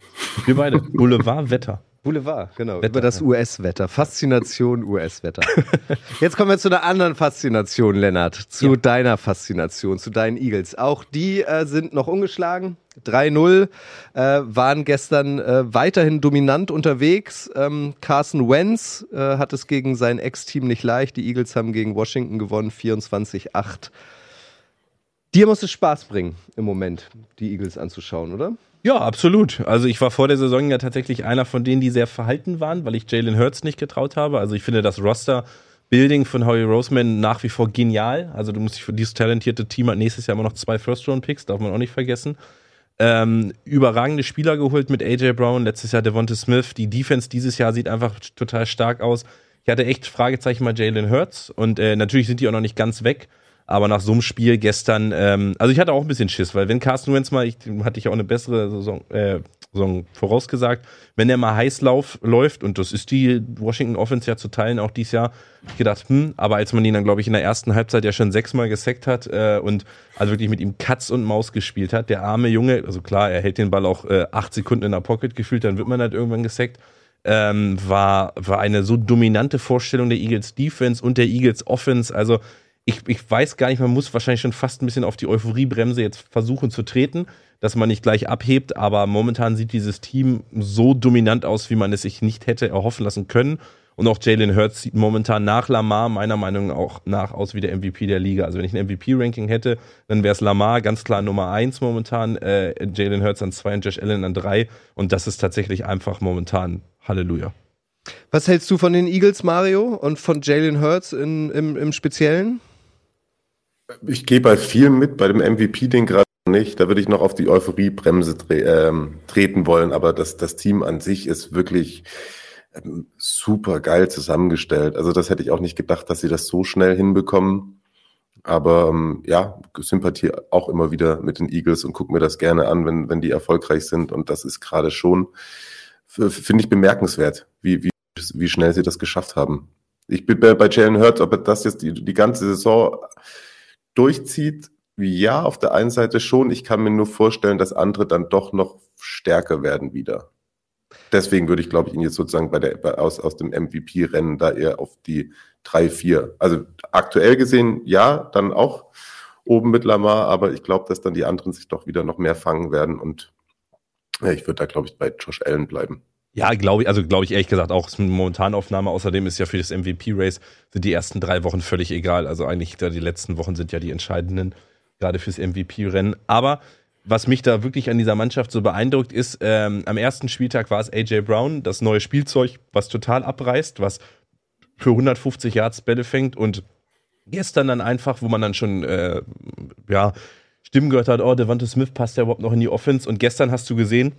Wir beide. Boulevard Wetter. Boulevard, genau. Wetter, über das. US-Wetter. Faszination US-Wetter. Jetzt kommen wir zu einer anderen Faszination, Lennart. Zu Ja. deiner Faszination, zu deinen Eagles. Auch die äh, sind noch ungeschlagen. 3-0, äh, waren gestern äh, weiterhin dominant unterwegs. Ähm, Carson Wentz äh, hat es gegen sein Ex-Team nicht leicht. Die Eagles haben gegen Washington gewonnen, 24-8. Dir muss es Spaß bringen, im Moment, die Eagles anzuschauen, oder? Ja, absolut. Also ich war vor der Saison ja tatsächlich einer von denen, die sehr verhalten waren, weil ich Jalen Hurts nicht getraut habe. Also ich finde das Roster-Building von Howie Roseman nach wie vor genial. Also du musst dich für dieses talentierte Team hat nächstes Jahr immer noch zwei First-Round-Picks, darf man auch nicht vergessen. Ähm, überragende Spieler geholt mit AJ Brown, letztes Jahr Devonta Smith. Die Defense dieses Jahr sieht einfach total stark aus. Ich hatte echt Fragezeichen bei Jalen Hurts und äh, natürlich sind die auch noch nicht ganz weg. Aber nach so einem Spiel gestern, ähm, also ich hatte auch ein bisschen Schiss, weil wenn Carsten Wentz mal, ich hatte ich auch eine bessere Saison, äh, Saison vorausgesagt, wenn der mal heiß lauf, läuft, und das ist die Washington Offense ja zu teilen, auch dieses Jahr, ich gedacht, hm, aber als man ihn dann, glaube ich, in der ersten Halbzeit ja schon sechsmal gesackt hat äh, und also wirklich mit ihm Katz und Maus gespielt hat, der arme Junge, also klar, er hält den Ball auch äh, acht Sekunden in der Pocket gefühlt, dann wird man halt irgendwann gesackt ähm, war, war eine so dominante Vorstellung der Eagles Defense und der Eagles Offense. Also ich, ich weiß gar nicht, man muss wahrscheinlich schon fast ein bisschen auf die Euphoriebremse jetzt versuchen zu treten, dass man nicht gleich abhebt, aber momentan sieht dieses Team so dominant aus, wie man es sich nicht hätte erhoffen lassen können. Und auch Jalen Hurts sieht momentan nach Lamar meiner Meinung nach auch nach aus wie der MVP der Liga. Also wenn ich ein MVP-Ranking hätte, dann wäre es Lamar ganz klar Nummer eins momentan, äh, Jalen Hurts an zwei und Josh Allen an drei. Und das ist tatsächlich einfach momentan Halleluja. Was hältst du von den Eagles, Mario, und von Jalen Hurts in, im, im Speziellen? Ich gehe bei vielen mit, bei dem MVP-Ding gerade nicht. Da würde ich noch auf die Euphoriebremse tre ähm, treten wollen, aber das, das Team an sich ist wirklich ähm, super geil zusammengestellt. Also das hätte ich auch nicht gedacht, dass sie das so schnell hinbekommen. Aber ähm, ja, Sympathie auch immer wieder mit den Eagles und gucke mir das gerne an, wenn, wenn die erfolgreich sind. Und das ist gerade schon, finde ich, bemerkenswert, wie, wie, wie schnell sie das geschafft haben. Ich bin bei bei Jalen Hurts, ob er das jetzt die, die ganze Saison durchzieht, ja, auf der einen Seite schon. Ich kann mir nur vorstellen, dass andere dann doch noch stärker werden wieder. Deswegen würde ich, glaube ich, ihn jetzt sozusagen bei der, bei, aus, aus dem MVP-Rennen da eher auf die 3, 4. Also aktuell gesehen, ja, dann auch oben mit Lamar, aber ich glaube, dass dann die anderen sich doch wieder noch mehr fangen werden und ja, ich würde da, glaube ich, bei Josh Allen bleiben. Ja, glaube ich, also glaube ich ehrlich gesagt auch, ist eine Momentanaufnahme. Außerdem ist ja für das MVP-Race sind die ersten drei Wochen völlig egal. Also eigentlich da die letzten Wochen sind ja die entscheidenden, gerade fürs MVP-Rennen. Aber was mich da wirklich an dieser Mannschaft so beeindruckt ist, ähm, am ersten Spieltag war es AJ Brown, das neue Spielzeug, was total abreißt, was für 150 Yards Bälle fängt und gestern dann einfach, wo man dann schon, äh, ja, Stimmen gehört hat, oh, Devonta Smith passt ja überhaupt noch in die Offense und gestern hast du gesehen,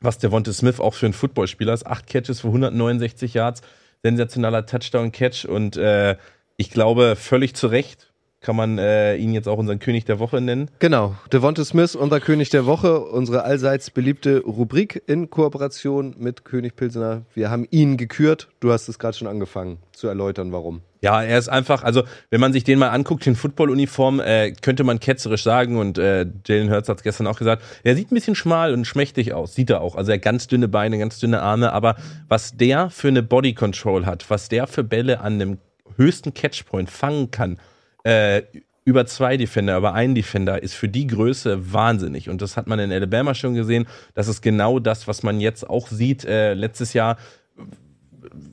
was Devonta Smith auch für ein Footballspieler ist. Acht Catches für 169 Yards, sensationaler Touchdown-Catch und äh, ich glaube, völlig zu Recht kann man äh, ihn jetzt auch unseren König der Woche nennen. Genau, Devonta Smith, unser König der Woche, unsere allseits beliebte Rubrik in Kooperation mit König Pilsener. Wir haben ihn gekürt. Du hast es gerade schon angefangen zu erläutern, warum. Ja, er ist einfach, also wenn man sich den mal anguckt, den Football-Uniform, äh, könnte man ketzerisch sagen und äh, Jalen Hurts hat es gestern auch gesagt, er sieht ein bisschen schmal und schmächtig aus, sieht er auch. Also er hat ganz dünne Beine, ganz dünne Arme, aber was der für eine Body Control hat, was der für Bälle an dem höchsten Catchpoint fangen kann, äh, über zwei Defender, über einen Defender, ist für die Größe wahnsinnig. Und das hat man in Alabama schon gesehen. Das ist genau das, was man jetzt auch sieht. Äh, letztes Jahr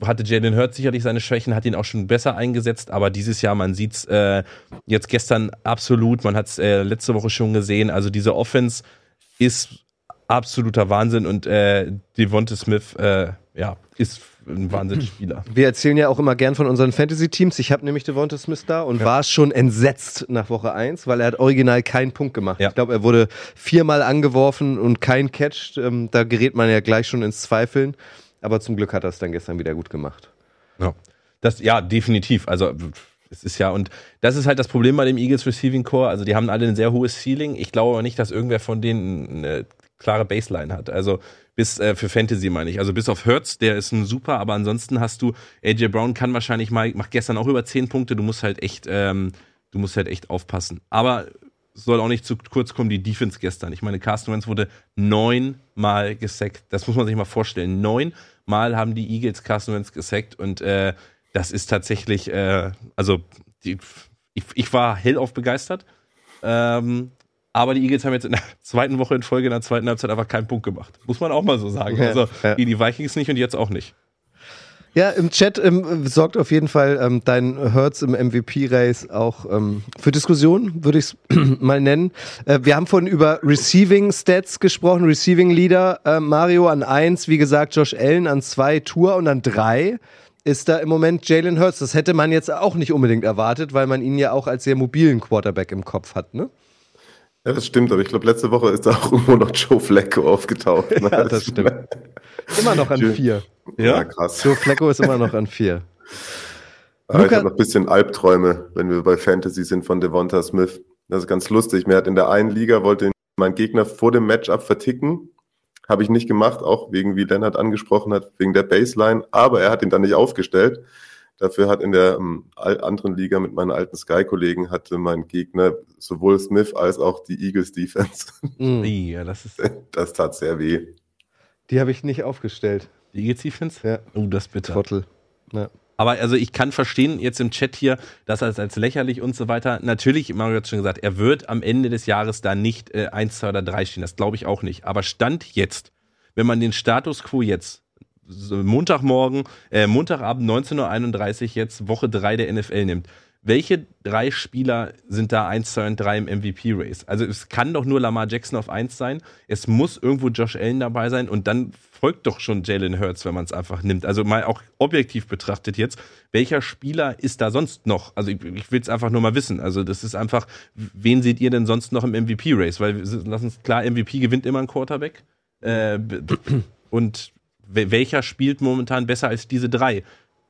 hatte Jalen Hurts sicherlich seine Schwächen, hat ihn auch schon besser eingesetzt, aber dieses Jahr, man sieht's äh, jetzt gestern absolut, man hat es äh, letzte Woche schon gesehen, also diese Offense ist absoluter Wahnsinn und äh, Devonta Smith, äh, ja, ist ein Wahnsinnsspieler. Wir erzählen ja auch immer gern von unseren Fantasy-Teams. Ich habe nämlich Devonta Smith da und war schon entsetzt nach Woche 1, weil er hat original keinen Punkt gemacht. Ja. Ich glaube, er wurde viermal angeworfen und kein Catch. Ähm, da gerät man ja gleich schon ins Zweifeln. Aber zum Glück hat er es dann gestern wieder gut gemacht. Ja. Das, ja, definitiv. Also, es ist ja, und das ist halt das Problem bei dem Eagles Receiving Core. Also, die haben alle ein sehr hohes Ceiling. Ich glaube aber nicht, dass irgendwer von denen eine klare Baseline hat. Also, Bis äh, für Fantasy meine ich. Also bis auf Hertz, der ist ein super, aber ansonsten hast du, AJ Brown kann wahrscheinlich mal, macht gestern auch über 10 Punkte, du musst halt echt, ähm, du musst halt echt aufpassen. Aber soll auch nicht zu kurz kommen, die Defense gestern. Ich meine, Carsten Wentz wurde neunmal gesackt. Das muss man sich mal vorstellen. Neunmal haben die Eagles Carsten Wentz gesackt und äh, das ist tatsächlich, äh, also die, ich, ich war hellauf begeistert. Ähm, aber die Eagles haben jetzt in der zweiten Woche in Folge in der zweiten Halbzeit einfach keinen Punkt gemacht. Muss man auch mal so sagen. Ja, also ja. die Vikings nicht und jetzt auch nicht. Ja, im Chat ähm, sorgt auf jeden Fall ähm, dein Hertz im MVP-Race auch ähm, für Diskussionen, würde ich es mal nennen. Äh, wir haben vorhin über Receiving Stats gesprochen, Receiving Leader. Äh, Mario an eins, wie gesagt, Josh Allen an zwei, Tour und an drei ist da im Moment Jalen Hurts. Das hätte man jetzt auch nicht unbedingt erwartet, weil man ihn ja auch als sehr mobilen Quarterback im Kopf hat, ne? Ja, das stimmt, aber ich glaube, letzte Woche ist da auch irgendwo noch Joe Flacco aufgetaucht. Ne? Ja, das stimmt. Immer noch an Schön. vier. Ja, krass. Joe Flacco ist immer noch an vier. Aber ich habe noch ein bisschen Albträume, wenn wir bei Fantasy sind von Devonta Smith. Das ist ganz lustig. Mir hat in der einen Liga wollte mein Gegner vor dem Matchup verticken. Habe ich nicht gemacht, auch wegen, wie Lennart angesprochen hat, wegen der Baseline. Aber er hat ihn dann nicht aufgestellt. Dafür hat in der ähm, anderen Liga mit meinen alten Sky-Kollegen hatte mein Gegner sowohl Smith als auch die Eagles Defense. Mhm. Ja, das ist Das tat sehr weh. Die habe ich nicht aufgestellt. die Eagles Defense. Ja. Oh, das ist bitter. Trottel. Ja. Aber also ich kann verstehen jetzt im Chat hier, dass er es als lächerlich und so weiter. Natürlich, Mario hat schon gesagt, er wird am Ende des Jahres da nicht äh, 1, 2 oder 3 stehen. Das glaube ich auch nicht. Aber Stand jetzt, wenn man den Status quo jetzt, Montagmorgen, äh, Montagabend 19.31 Uhr jetzt, Woche 3 der NFL nimmt, welche drei Spieler sind da 1, 2 und 3 im MVP-Race? Also es kann doch nur Lamar Jackson auf 1 sein. Es muss irgendwo Josh Allen dabei sein und dann folgt doch schon Jalen Hurts, wenn man es einfach nimmt. Also mal auch objektiv betrachtet jetzt, welcher Spieler ist da sonst noch? Also ich, ich will es einfach nur mal wissen. Also das ist einfach, wen seht ihr denn sonst noch im MVP-Race? Weil lass uns klar, MVP gewinnt immer ein Quarterback. Äh, und welcher spielt momentan besser als diese drei?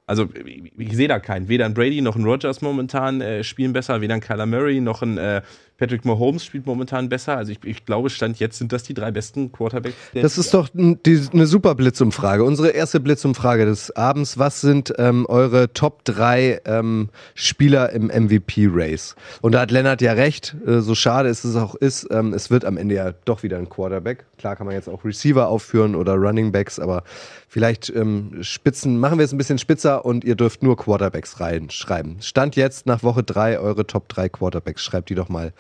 Also ich, ich sehe da keinen. Weder ein Brady noch ein Rogers momentan äh, spielen besser, weder ein Kyler Murray noch ein äh, Patrick Mahomes spielt momentan besser. Also ich, ich glaube, Stand jetzt sind das die drei besten Quarterbacks. der Das ist doch die, eine super Blitzumfrage. Unsere erste Blitzumfrage des Abends. Was sind ähm, eure Top 3 ähm, Spieler im MVP-Race? Und da hat Lennart ja recht, äh, so schade es es auch ist, ähm, es wird am Ende ja doch wieder ein Quarterback. Klar kann man jetzt auch Receiver aufführen oder Running Backs, aber vielleicht ähm, spitzen, machen wir es ein bisschen spitzer und ihr dürft nur Quarterbacks reinschreiben. Stand jetzt nach Woche 3 eure Top 3 Quarterbacks. Schreibt die doch mal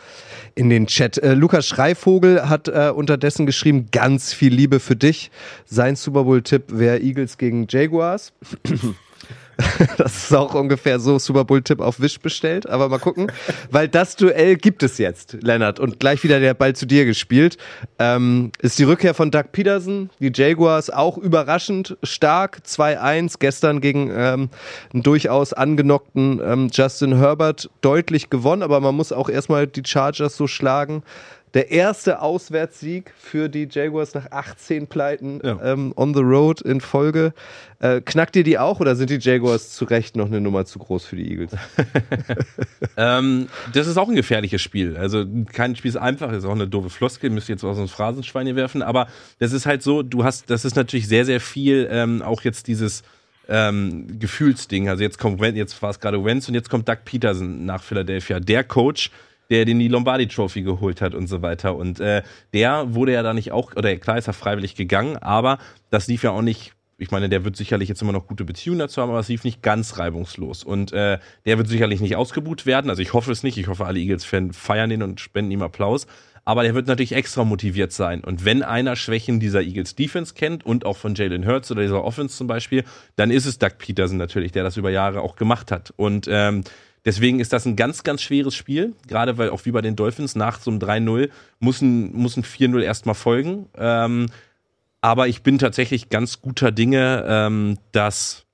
in den Chat. Äh, Lukas Schreivogel hat äh, unterdessen geschrieben, ganz viel Liebe für dich. Sein Super Bowl-Tipp wäre Eagles gegen Jaguars. Das ist auch ungefähr so Super Bowl-Tipp auf Wish bestellt, aber mal gucken, weil das Duell gibt es jetzt, Lennart. Und gleich wieder der Ball zu dir gespielt. Ähm, ist die Rückkehr von Doug Peterson, die Jaguars auch überraschend stark, 2-1, gestern gegen ähm, einen durchaus angenockten ähm, Justin Herbert deutlich gewonnen, aber man muss auch erstmal die Chargers so schlagen. Der erste Auswärtssieg für die Jaguars nach 18 Pleiten Ja. ähm, on the road in Folge. Äh, knackt ihr die auch oder sind die Jaguars zu Recht noch eine Nummer zu groß für die Eagles? Ähm, das ist auch ein gefährliches Spiel. Also kein Spiel ist einfach, ist auch eine doofe Floskel, müsst ihr jetzt aus dem Phrasenschwein hier werfen, aber das ist halt so, du hast, das ist natürlich sehr, sehr viel, ähm, auch jetzt dieses ähm, Gefühlsding. Also jetzt kommt jetzt war es gerade Wenz und jetzt kommt Doug Peterson nach Philadelphia, der Coach, der den die Lombardi Trophy geholt hat und so weiter. Und äh, der wurde ja da nicht auch, oder klar ist er freiwillig gegangen, aber das lief ja auch nicht ich meine, der wird sicherlich jetzt immer noch gute Beziehungen dazu haben, aber es lief nicht ganz reibungslos. Und äh, der wird sicherlich nicht ausgebuht werden. Also ich hoffe es nicht. Ich hoffe, alle Eagles-Fans feiern den und spenden ihm Applaus. Aber der wird natürlich extra motiviert sein. Und wenn einer Schwächen dieser Eagles-Defense kennt und auch von Jalen Hurts oder dieser Offense zum Beispiel, dann ist es Doug Peterson natürlich, der das über Jahre auch gemacht hat. Und ähm, Deswegen ist das ein ganz, ganz schweres Spiel, gerade weil auch wie bei den Dolphins nach so einem 3-0 muss ein, muss ein 4-0 erstmal folgen. Ähm, aber ich bin tatsächlich ganz guter Dinge, ähm, dass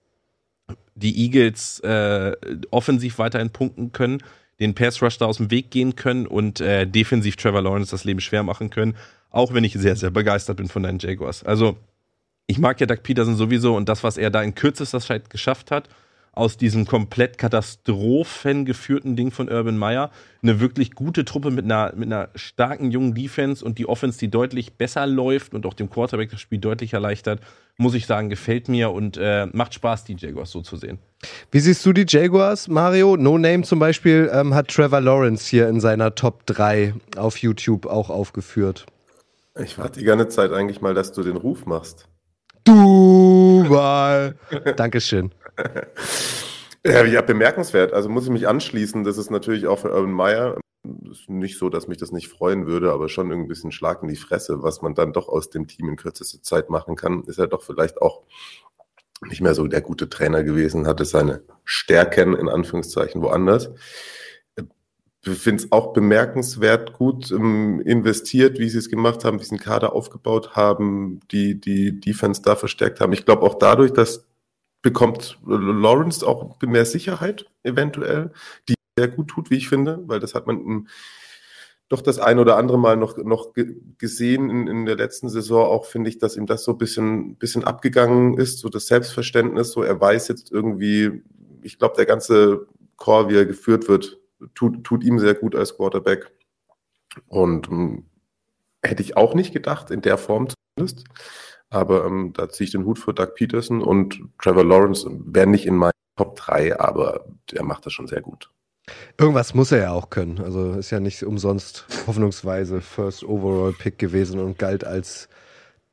die Eagles äh, offensiv weiterhin punkten können, den Pass Rush da aus dem Weg gehen können und äh, defensiv Trevor Lawrence das Leben schwer machen können, auch wenn ich sehr, sehr begeistert bin von deinen Jaguars. Also ich mag ja Doug Peterson sowieso und das, was er da in kürzester Zeit geschafft hat, aus diesem komplett Katastrophen geführten Ding von Urban Meyer eine wirklich gute Truppe mit einer, mit einer starken jungen Defense und die Offense, die deutlich besser läuft und auch dem Quarterback das Spiel deutlich erleichtert, muss ich sagen, gefällt mir und äh, macht Spaß, die Jaguars so zu sehen. Wie siehst du die Jaguars, Mario? No Name zum Beispiel ähm, hat Trevor Lawrence hier in seiner Top 3 auf YouTube auch aufgeführt. Ich warte die ganze Zeit eigentlich mal, dass du den Ruf machst. Du mal. Dankeschön. Ja, bemerkenswert. Also muss ich mich anschließen. Das ist natürlich auch für Urban Meyer ist nicht so, dass mich das nicht freuen würde, aber schon ein bisschen Schlag in die Fresse, was man dann doch aus dem Team in kürzester Zeit machen kann. Ist er doch vielleicht auch nicht mehr so der gute Trainer gewesen, hatte seine Stärken in Anführungszeichen woanders. Ich finde es auch bemerkenswert gut ähm, investiert, wie sie es gemacht haben, wie sie den Kader aufgebaut haben, die die Defense da verstärkt haben. Ich glaube auch dadurch, dass bekommt Lawrence auch mehr Sicherheit eventuell, die sehr gut tut, wie ich finde, weil das hat man doch das ein oder andere Mal noch, noch gesehen in, in der letzten Saison auch, finde ich, dass ihm das so ein bisschen, bisschen abgegangen ist, so das Selbstverständnis, so er weiß jetzt irgendwie, ich glaube, der ganze Chor, wie er geführt wird, tut, tut ihm sehr gut als Quarterback. Und um, hätte ich auch nicht gedacht, in der Form zumindest. Aber ähm, da ziehe ich den Hut für Doug Peterson und Trevor Lawrence wäre nicht in meinen Top 3, aber der macht das schon sehr gut. Irgendwas muss er ja auch können. Also ist ja nicht umsonst hoffnungsweise First Overall Pick gewesen und galt als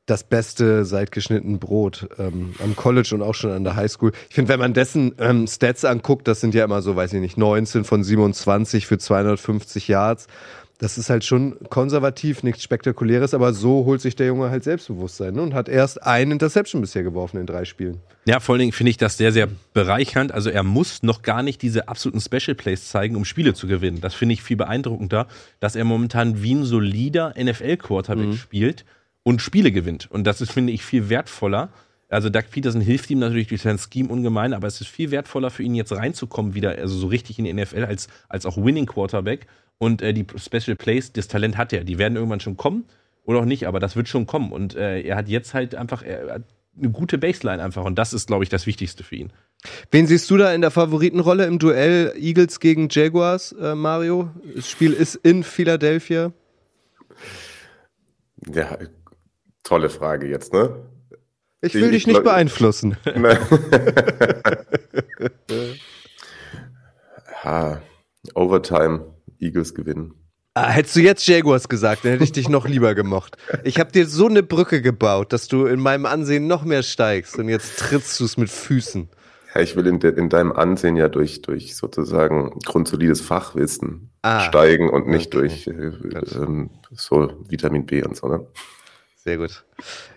das Beste seit geschnitten Brot ähm, am College und auch schon an der Highschool. Ich finde, wenn man dessen ähm, Stats anguckt, das sind ja immer so, weiß ich nicht, 19 von 27 für 250 Yards das ist halt schon konservativ, nichts Spektakuläres, aber so holt sich der Junge halt Selbstbewusstsein ne? und hat erst ein Interception bisher geworfen in drei Spielen. Ja, vor allen Dingen finde ich das sehr, sehr bereichernd. Also er muss noch gar nicht diese absoluten Special Plays zeigen, um Spiele zu gewinnen. Das finde ich viel beeindruckender, dass er momentan wie ein solider NFL-Quarterback mhm. spielt und Spiele gewinnt. Und das ist, finde ich, viel wertvoller. Also Doug Peterson hilft ihm natürlich durch sein Scheme ungemein, aber es ist viel wertvoller für ihn jetzt reinzukommen wieder, also so richtig in die NFL als, als auch Winning Quarterback und äh, die Special Plays, das Talent hat er. Die werden irgendwann schon kommen oder auch nicht, aber das wird schon kommen. Und äh, er hat jetzt halt einfach eine gute Baseline einfach. Und das ist, glaube ich, das Wichtigste für ihn. Wen siehst du da in der Favoritenrolle im Duell Eagles gegen Jaguars, äh, Mario? Das Spiel ist in Philadelphia. Ja, tolle Frage jetzt, ne? Ich will ich, dich nicht beeinflussen. ha, Overtime. Eagles gewinnen. Ah, hättest du jetzt Jaguars gesagt, dann hätte ich dich noch lieber gemocht. Ich habe dir so eine Brücke gebaut, dass du in meinem Ansehen noch mehr steigst und jetzt trittst du es mit Füßen. Ja, ich will in, de, in, deinem Ansehen ja durch, durch sozusagen grundsolides Fachwissen ah, steigen und nicht okay. durch äh, äh, so Vitamin B und so. Ne? Sehr gut.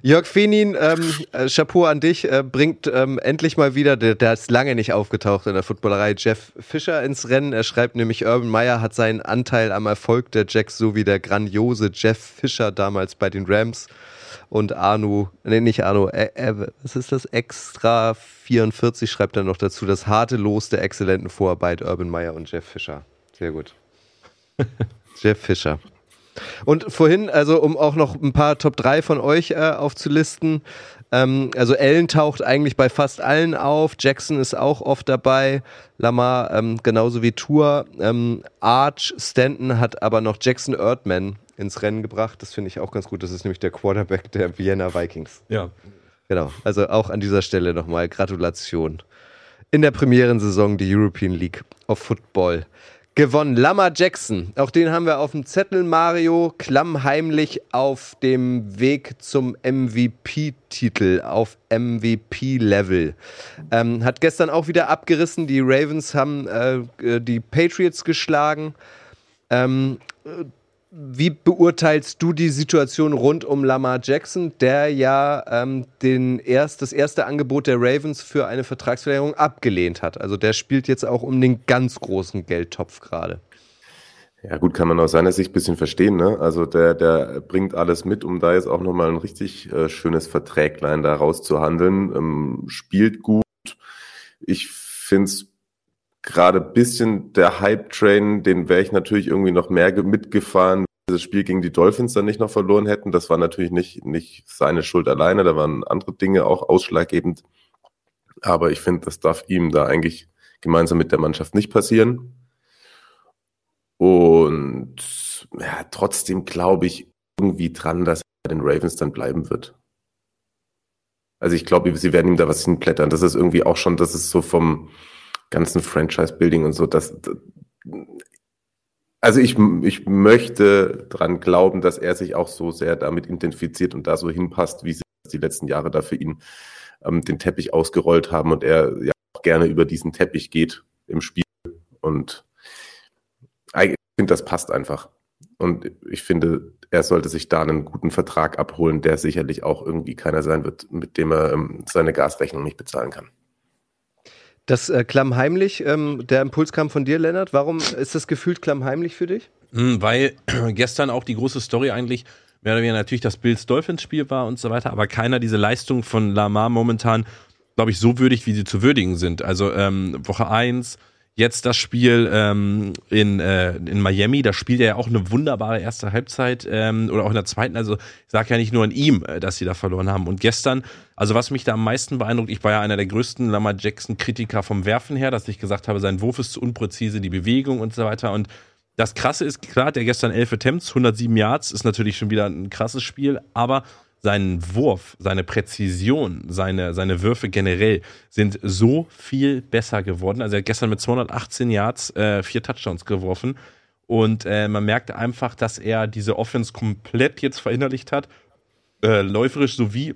Jörg Fenin, ähm, äh, Chapeau an dich, äh, bringt ähm, endlich mal wieder, der, der, ist lange nicht aufgetaucht in der Footballerei, Jeff Fischer ins Rennen. Er schreibt nämlich, Urban Meyer hat seinen Anteil am Erfolg der Jacks so wie der grandiose Jeff Fischer damals bei den Rams und Arno, nee, nicht Arno, äh, äh, was ist das? Extra 44 schreibt er noch dazu, das harte Los der exzellenten Vorarbeit Urban Meyer und Jeff Fischer. Sehr gut. Jeff Fischer. Und vorhin, also um auch noch ein paar Top 3 von euch äh, aufzulisten, ähm, also Allen taucht eigentlich bei fast allen auf, Jackson ist auch oft dabei, Lamar ähm, genauso wie Tour, ähm, Arch, Stanton hat aber noch Jackson Erdman ins Rennen gebracht, das finde ich auch ganz gut, das ist nämlich der Quarterback der Vienna Vikings. Ja. Genau, also auch an dieser Stelle nochmal Gratulation. In der Premierensaison die European League of Football gewonnen. Lama Jackson, auch den haben wir auf dem Zettel. Mario klammheimlich auf dem Weg zum MVP-Titel, auf MVP-Level. Ähm, hat gestern auch wieder abgerissen. Die Ravens haben äh, die Patriots geschlagen. Ähm, wie beurteilst du die Situation rund um Lamar Jackson, der ja ähm, den erst, das erste Angebot der Ravens für eine Vertragsverlängerung abgelehnt hat? Also der spielt jetzt auch um den ganz großen Geldtopf gerade. Ja gut, kann man aus seiner Sicht ein bisschen verstehen. Ne? Also der, der bringt alles mit, um da jetzt auch nochmal ein richtig äh, schönes Verträglein da rauszuhandeln. Ähm, spielt gut. Ich finde es gerade bisschen der Hype-Train, den wäre ich natürlich irgendwie noch mehr mitgefahren, wenn das Spiel gegen die Dolphins dann nicht noch verloren hätten. Das war natürlich nicht, nicht seine Schuld alleine, da waren andere Dinge auch ausschlaggebend. Aber ich finde, das darf ihm da eigentlich gemeinsam mit der Mannschaft nicht passieren. Und ja, trotzdem glaube ich irgendwie dran, dass er bei den Ravens dann bleiben wird. Also ich glaube, sie werden ihm da was hinplättern. Das ist irgendwie auch schon, das ist so vom ganzen Franchise-Building und so, dass, also ich, ich möchte dran glauben, dass er sich auch so sehr damit identifiziert und da so hinpasst, wie sie die letzten Jahre da für ihn ähm, den Teppich ausgerollt haben und er ja auch gerne über diesen Teppich geht im Spiel. Und ich finde, das passt einfach. Und ich finde, er sollte sich da einen guten Vertrag abholen, der sicherlich auch irgendwie keiner sein wird, mit dem er ähm, seine Gasrechnung nicht bezahlen kann. Das äh, klammheimlich, ähm, der Impuls kam von dir, Lennart. Warum ist das gefühlt klammheimlich für dich? Hm, weil gestern auch die große Story eigentlich mehr oder weniger natürlich das Bills Dolphins Spiel war und so weiter, aber keiner diese Leistung von Lamar momentan, glaube ich, so würdigt, wie sie zu würdigen sind. Also ähm, Woche 1, Jetzt das Spiel ähm, in, äh, in Miami, da spielt er ja auch eine wunderbare erste Halbzeit ähm, oder auch in der zweiten. Also ich sage ja nicht nur an ihm, äh, dass sie da verloren haben. Und gestern, also was mich da am meisten beeindruckt, ich war ja einer der größten Lamar Jackson-Kritiker vom Werfen her, dass ich gesagt habe, sein Wurf ist zu unpräzise, die Bewegung und so weiter. Und das Krasse ist, klar, der gestern 11 Attempts, 107 Yards, ist natürlich schon wieder ein krasses Spiel, aber seinen Wurf, seine Präzision, seine, seine Würfe generell sind so viel besser geworden. Also er hat gestern mit 218 Yards äh, vier Touchdowns geworfen. Und äh, man merkt einfach, dass er diese Offense komplett jetzt verinnerlicht hat. Äh, läuferisch sowie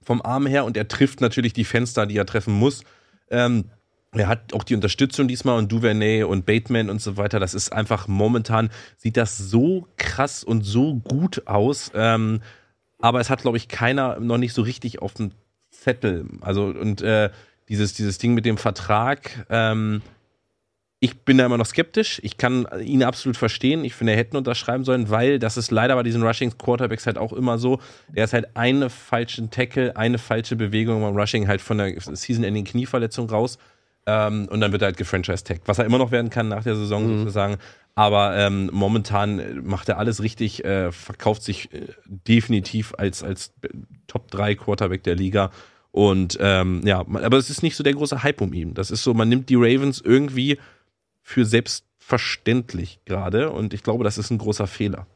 vom Arm her. Und er trifft natürlich die Fenster, die er treffen muss. Ähm, er hat auch die Unterstützung diesmal und Duvernay und Bateman und so weiter. Das ist einfach momentan, sieht das so krass und so gut aus. Ähm, aber es hat, glaube ich, keiner noch nicht so richtig auf dem Zettel. Also, und äh, dieses, dieses Ding mit dem Vertrag, ähm, ich bin da immer noch skeptisch. Ich kann ihn absolut verstehen. Ich finde, er hätte unterschreiben sollen, weil das ist leider bei diesen Rushing Quarterbacks halt auch immer so. Er ist halt eine falsche Tackle, eine falsche Bewegung beim Rushing halt von der Season-Ending Knieverletzung raus. Ähm, und dann wird er halt gefranchise-tagged. Was er immer noch werden kann nach der Saison mhm. sozusagen. Aber ähm, momentan macht er alles richtig, äh, verkauft sich äh, definitiv als, als Top 3 Quarterback der Liga. Und ähm, ja, aber es ist nicht so der große Hype um ihn. Das ist so, man nimmt die Ravens irgendwie für selbstverständlich gerade. Und ich glaube, das ist ein großer Fehler.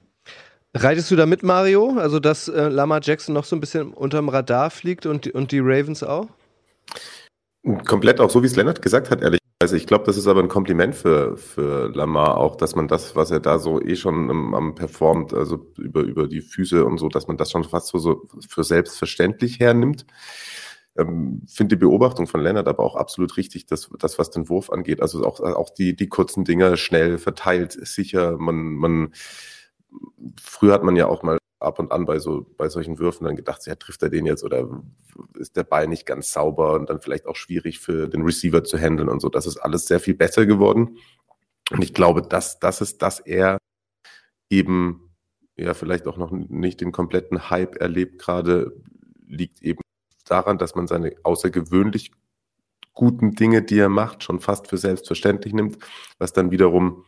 Reitest du da mit, Mario? Also, dass äh, Lama Jackson noch so ein bisschen unterm Radar fliegt und, und die Ravens auch? Komplett auch so, wie es Lennart gesagt hat, ehrlich also ich glaube, das ist aber ein Kompliment für, für Lamar auch, dass man das, was er da so eh schon am, am performt, also über, über die Füße und so, dass man das schon fast so, so für selbstverständlich hernimmt. Ähm, Finde die Beobachtung von Lennart aber auch absolut richtig, dass das, was den Wurf angeht, also auch, auch die, die kurzen Dinger schnell verteilt, sicher, man, man, früher hat man ja auch mal ab und an bei so bei solchen Würfen dann gedacht, ja, trifft er den jetzt oder ist der Ball nicht ganz sauber und dann vielleicht auch schwierig für den Receiver zu handeln und so. Das ist alles sehr viel besser geworden. Und ich glaube, dass das ist, dass er eben ja vielleicht auch noch nicht den kompletten Hype erlebt gerade, liegt eben daran, dass man seine außergewöhnlich guten Dinge, die er macht, schon fast für selbstverständlich nimmt, was dann wiederum,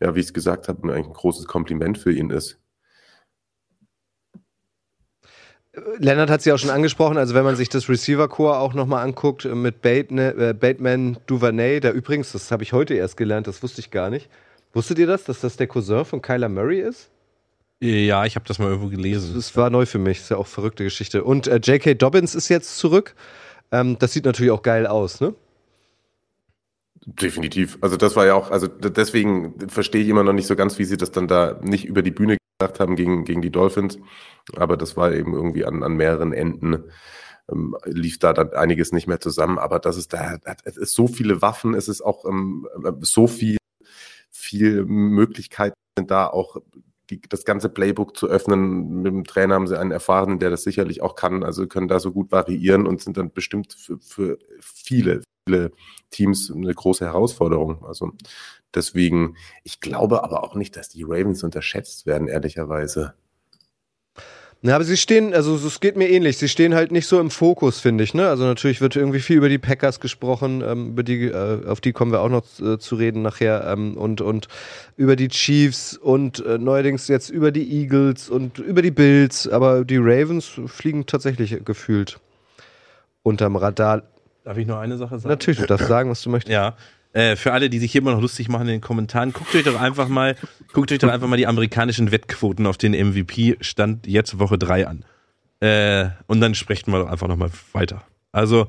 ja, wie ich es gesagt habe, eigentlich ein großes Kompliment für ihn ist. Lennart hat sie auch schon angesprochen, also wenn man sich das Receiver-Core auch nochmal anguckt äh, mit Bateman, äh, Bateman Duvernay, der übrigens, das habe ich heute erst gelernt, das wusste ich gar nicht. Wusstet ihr das, dass das der Cousin von Kyler Murray ist? Ja, ich habe das mal irgendwo gelesen. Das, das, war neu für mich, das ist ja auch verrückte Geschichte. Und äh, J.K. Dobbins ist jetzt zurück. Ähm, das sieht natürlich auch geil aus, ne? Definitiv. Also das war ja auch, also deswegen verstehe ich immer noch nicht so ganz, wie sie das dann da nicht über die Bühne gebracht haben gegen, gegen die Dolphins. Aber das war eben irgendwie an, an mehreren Enden ähm, lief da dann einiges nicht mehr zusammen. Aber das ist da, es ist so viele Waffen, es ist auch ähm, so viel, viel Möglichkeiten da auch die, das ganze Playbook zu öffnen. Mit dem Trainer haben sie einen erfahrenen, der das sicherlich auch kann. Also können da so gut variieren und sind dann bestimmt für, für viele, viele Teams eine große Herausforderung. Also deswegen, ich glaube aber auch nicht, dass die Ravens unterschätzt werden, ehrlicherweise. Ja, aber sie stehen, also es geht mir ähnlich, sie stehen halt nicht so im Fokus, finde ich. Ne? Also natürlich wird irgendwie viel über die Packers gesprochen, ähm, über die, äh, auf die kommen wir auch noch äh, zu reden nachher, ähm, und, und über die Chiefs und äh, neuerdings jetzt über die Eagles und über die Bills, aber die Ravens fliegen tatsächlich gefühlt unterm Radar. Darf ich noch eine Sache sagen? Natürlich, du darfst sagen, was du möchtest. Ja. Äh, für alle, die sich hier immer noch lustig machen in den Kommentaren, guckt euch doch einfach mal, guckt euch doch einfach mal die amerikanischen Wettquoten auf den MVP Stand jetzt Woche 3 an. Äh, und dann sprechen wir doch einfach nochmal weiter. Also,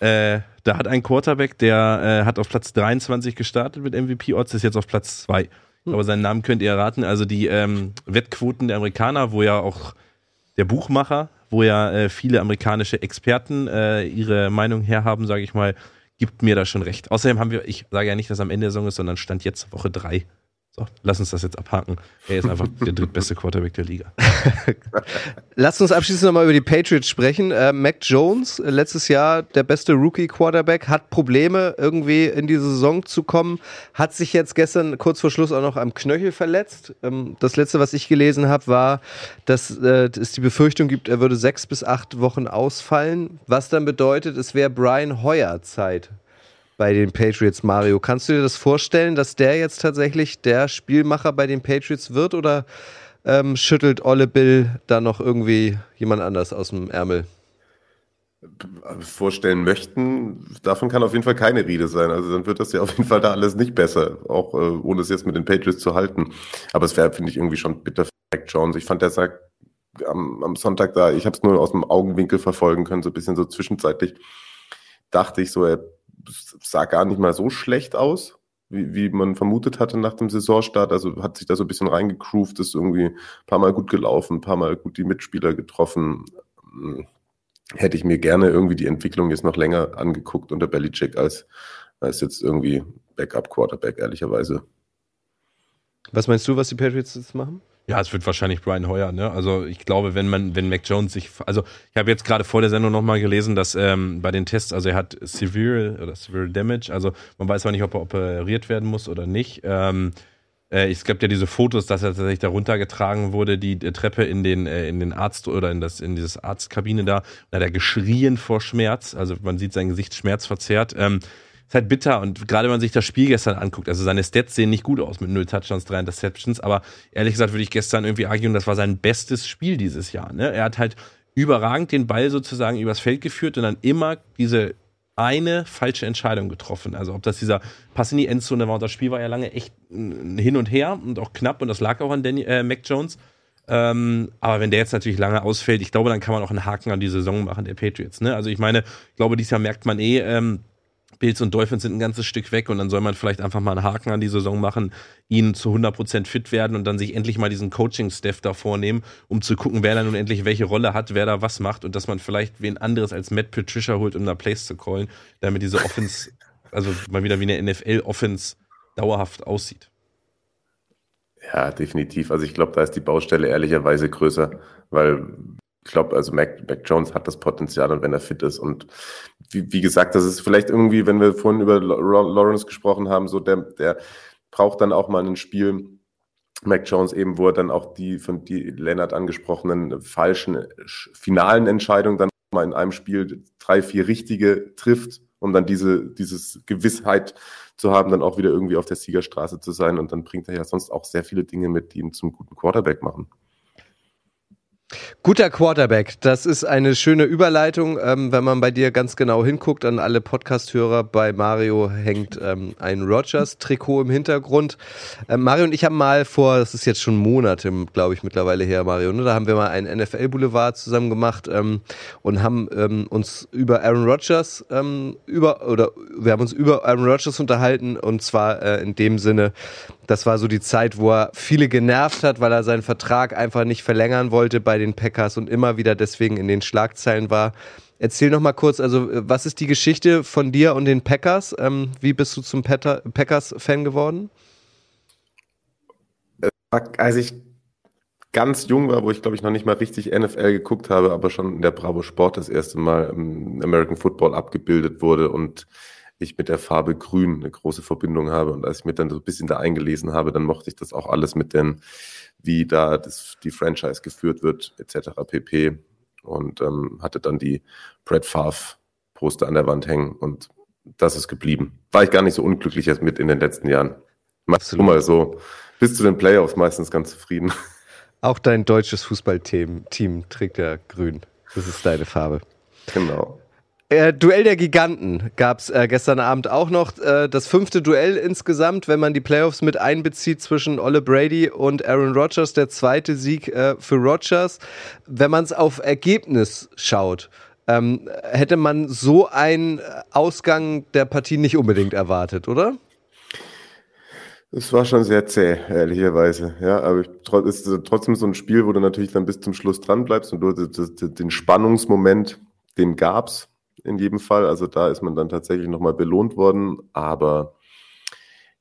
äh, da hat ein Quarterback, der äh, hat auf Platz 23 gestartet mit MVP-Odds, ist jetzt auf Platz 2. Aber seinen Namen könnt ihr erraten. Also die ähm, Wettquoten der Amerikaner, wo ja auch der Buchmacher, wo ja äh, viele amerikanische Experten äh, ihre Meinung herhaben, sage ich mal, gibt mir da schon recht. Außerdem haben wir, ich sage ja nicht, dass am Ende der Saison ist, sondern stand jetzt Woche 3. So, lass uns das jetzt abhaken. Er ist einfach der drittbeste Quarterback der Liga. Lass uns abschließend nochmal über die Patriots sprechen. Äh, Mac Jones, äh, letztes Jahr der beste Rookie-Quarterback, hat Probleme, irgendwie in diese Saison zu kommen. Hat sich jetzt gestern kurz vor Schluss auch noch am Knöchel verletzt. Ähm, das letzte, was ich gelesen habe, war, dass äh, es die Befürchtung gibt, er würde sechs bis acht Wochen ausfallen. Was dann bedeutet, es wäre Brian Hoyer Zeit bei den Patriots, Mario. Kannst du dir das vorstellen, dass der jetzt tatsächlich der Spielmacher bei den Patriots wird oder ähm, schüttelt Olle Bill da noch irgendwie jemand anders aus dem Ärmel? Vorstellen möchten, davon kann auf jeden Fall keine Rede sein. Also dann wird das ja auf jeden Fall da alles nicht besser, auch äh, ohne es jetzt mit den Patriots zu halten. Aber es wäre, finde ich, irgendwie schon bitter für Mac Jones. Ich fand, der sagt am, am Sonntag da, ich habe es nur aus dem Augenwinkel verfolgen können, so ein bisschen so zwischenzeitlich, dachte ich so, er sah gar nicht mal so schlecht aus, wie, wie man vermutet hatte nach dem Saisonstart. Also hat sich da so ein bisschen reingegroovt, ist irgendwie ein paar Mal gut gelaufen, ein paar Mal gut die Mitspieler getroffen. Hm, hätte ich mir gerne irgendwie die Entwicklung jetzt noch länger angeguckt unter Belichick als, als jetzt irgendwie Backup-Quarterback, ehrlicherweise. Was meinst du, was die Patriots jetzt machen? Ja, es wird wahrscheinlich Brian Hoyer, ne? Also ich glaube, wenn man, wenn Mac Jones sich, also ich habe jetzt gerade vor der Sendung nochmal gelesen, dass ähm, bei den Tests, also er hat severe oder severe damage, also man weiß zwar nicht, ob er operiert werden muss oder nicht. Ähm, äh, es gibt ja diese Fotos, dass er tatsächlich da runtergetragen wurde, die, die Treppe in den, äh, in den Arzt oder in das, in dieses Arztkabine da, da hat er geschrien vor Schmerz, also man sieht sein Gesicht schmerzverzerrt. Ähm, ist halt bitter und gerade wenn man sich das Spiel gestern anguckt, also seine Stats sehen nicht gut aus mit 0 Touchdowns, 3 Interceptions, aber ehrlich gesagt würde ich gestern irgendwie argumentieren, das war sein bestes Spiel dieses Jahr. Ne? Er hat halt überragend den Ball sozusagen übers Feld geführt und dann immer diese eine falsche Entscheidung getroffen. Also ob das dieser Pass in die Endzone war und das Spiel war ja lange echt hin und her und auch knapp und das lag auch an Danny, äh, Mac Jones. Ähm, aber wenn der jetzt natürlich lange ausfällt, ich glaube, dann kann man auch einen Haken an die Saison machen der Patriots. Ne? Also ich meine, ich glaube, dieses Jahr merkt man eh, ähm, Bills und Dolphins sind ein ganzes Stück weg und dann soll man vielleicht einfach mal einen Haken an die Saison machen, ihn zu 100% fit werden und dann sich endlich mal diesen Coaching-Staff da vornehmen, um zu gucken, wer da nun endlich welche Rolle hat, wer da was macht und dass man vielleicht wen anderes als Matt Patricia holt, um da Plays zu callen, damit diese Offense, also mal wieder wie eine NFL-Offense dauerhaft aussieht. Ja, definitiv. Also ich glaube, da ist die Baustelle ehrlicherweise größer, weil ich glaube, also Mac, Mac Jones hat das Potenzial und wenn er fit ist. Und wie, wie gesagt, das ist vielleicht irgendwie, wenn wir vorhin über Lawrence gesprochen haben, so der, der braucht dann auch mal ein Spiel, Mac Jones eben, wo er dann auch die von die Lennart angesprochenen falschen finalen Entscheidungen dann mal in einem Spiel drei, vier richtige trifft, um dann diese dieses Gewissheit zu haben, dann auch wieder irgendwie auf der Siegerstraße zu sein. Und dann bringt er ja sonst auch sehr viele Dinge mit, die ihn zum guten Quarterback machen. Guter Quarterback, das ist eine schöne Überleitung. Ähm, wenn man bei dir ganz genau hinguckt, an alle Podcast-Hörer, bei Mario hängt ähm, ein Rogers-Trikot im Hintergrund. Ähm, Mario und ich haben mal vor, das ist jetzt schon Monate, glaube ich, mittlerweile her, Mario, ne? da haben wir mal einen NFL-Boulevard zusammen gemacht ähm, und haben ähm, uns über Aaron Rodgers ähm, über, oder wir haben uns über Aaron Rodgers unterhalten und zwar äh, in dem Sinne, das war so die Zeit, wo er viele genervt hat, weil er seinen Vertrag einfach nicht verlängern wollte bei den Packers und immer wieder deswegen in den Schlagzeilen war. Erzähl noch mal kurz, also was ist die Geschichte von dir und den Packers? Ähm, wie bist du zum Packers-Fan geworden? Als ich ganz jung war, wo ich glaube ich noch nicht mal richtig NFL geguckt habe, aber schon in der Bravo Sport das erste Mal im American Football abgebildet wurde und ich mit der Farbe Grün eine große Verbindung habe. Und als ich mir dann so ein bisschen da eingelesen habe, dann mochte ich das auch alles mit den, wie da das, die Franchise geführt wird, etc. pp. Und ähm, hatte dann die Brad Favre Poster an der Wand hängen und das ist geblieben. War ich gar nicht so unglücklich jetzt mit in den letzten Jahren. Machst du mal so bis zu den Playoffs meistens ganz zufrieden. Auch dein deutsches Fußballteam Team trägt ja grün. Das ist deine Farbe. Genau. Äh, Duell der Giganten gab es äh, gestern Abend auch noch. Äh, das fünfte Duell insgesamt, wenn man die Playoffs mit einbezieht zwischen Olle Brady und Aaron Rodgers. Der zweite Sieg äh, für Rodgers. Wenn man es auf Ergebnis schaut, ähm, hätte man so einen Ausgang der Partie nicht unbedingt erwartet, oder? Es war schon sehr zäh, ehrlicherweise. Ja, aber es ist trotzdem so ein Spiel, wo du natürlich dann bis zum Schluss dran bleibst und du den Spannungsmoment, den gab's in jedem Fall. Also da ist man dann tatsächlich nochmal belohnt worden. Aber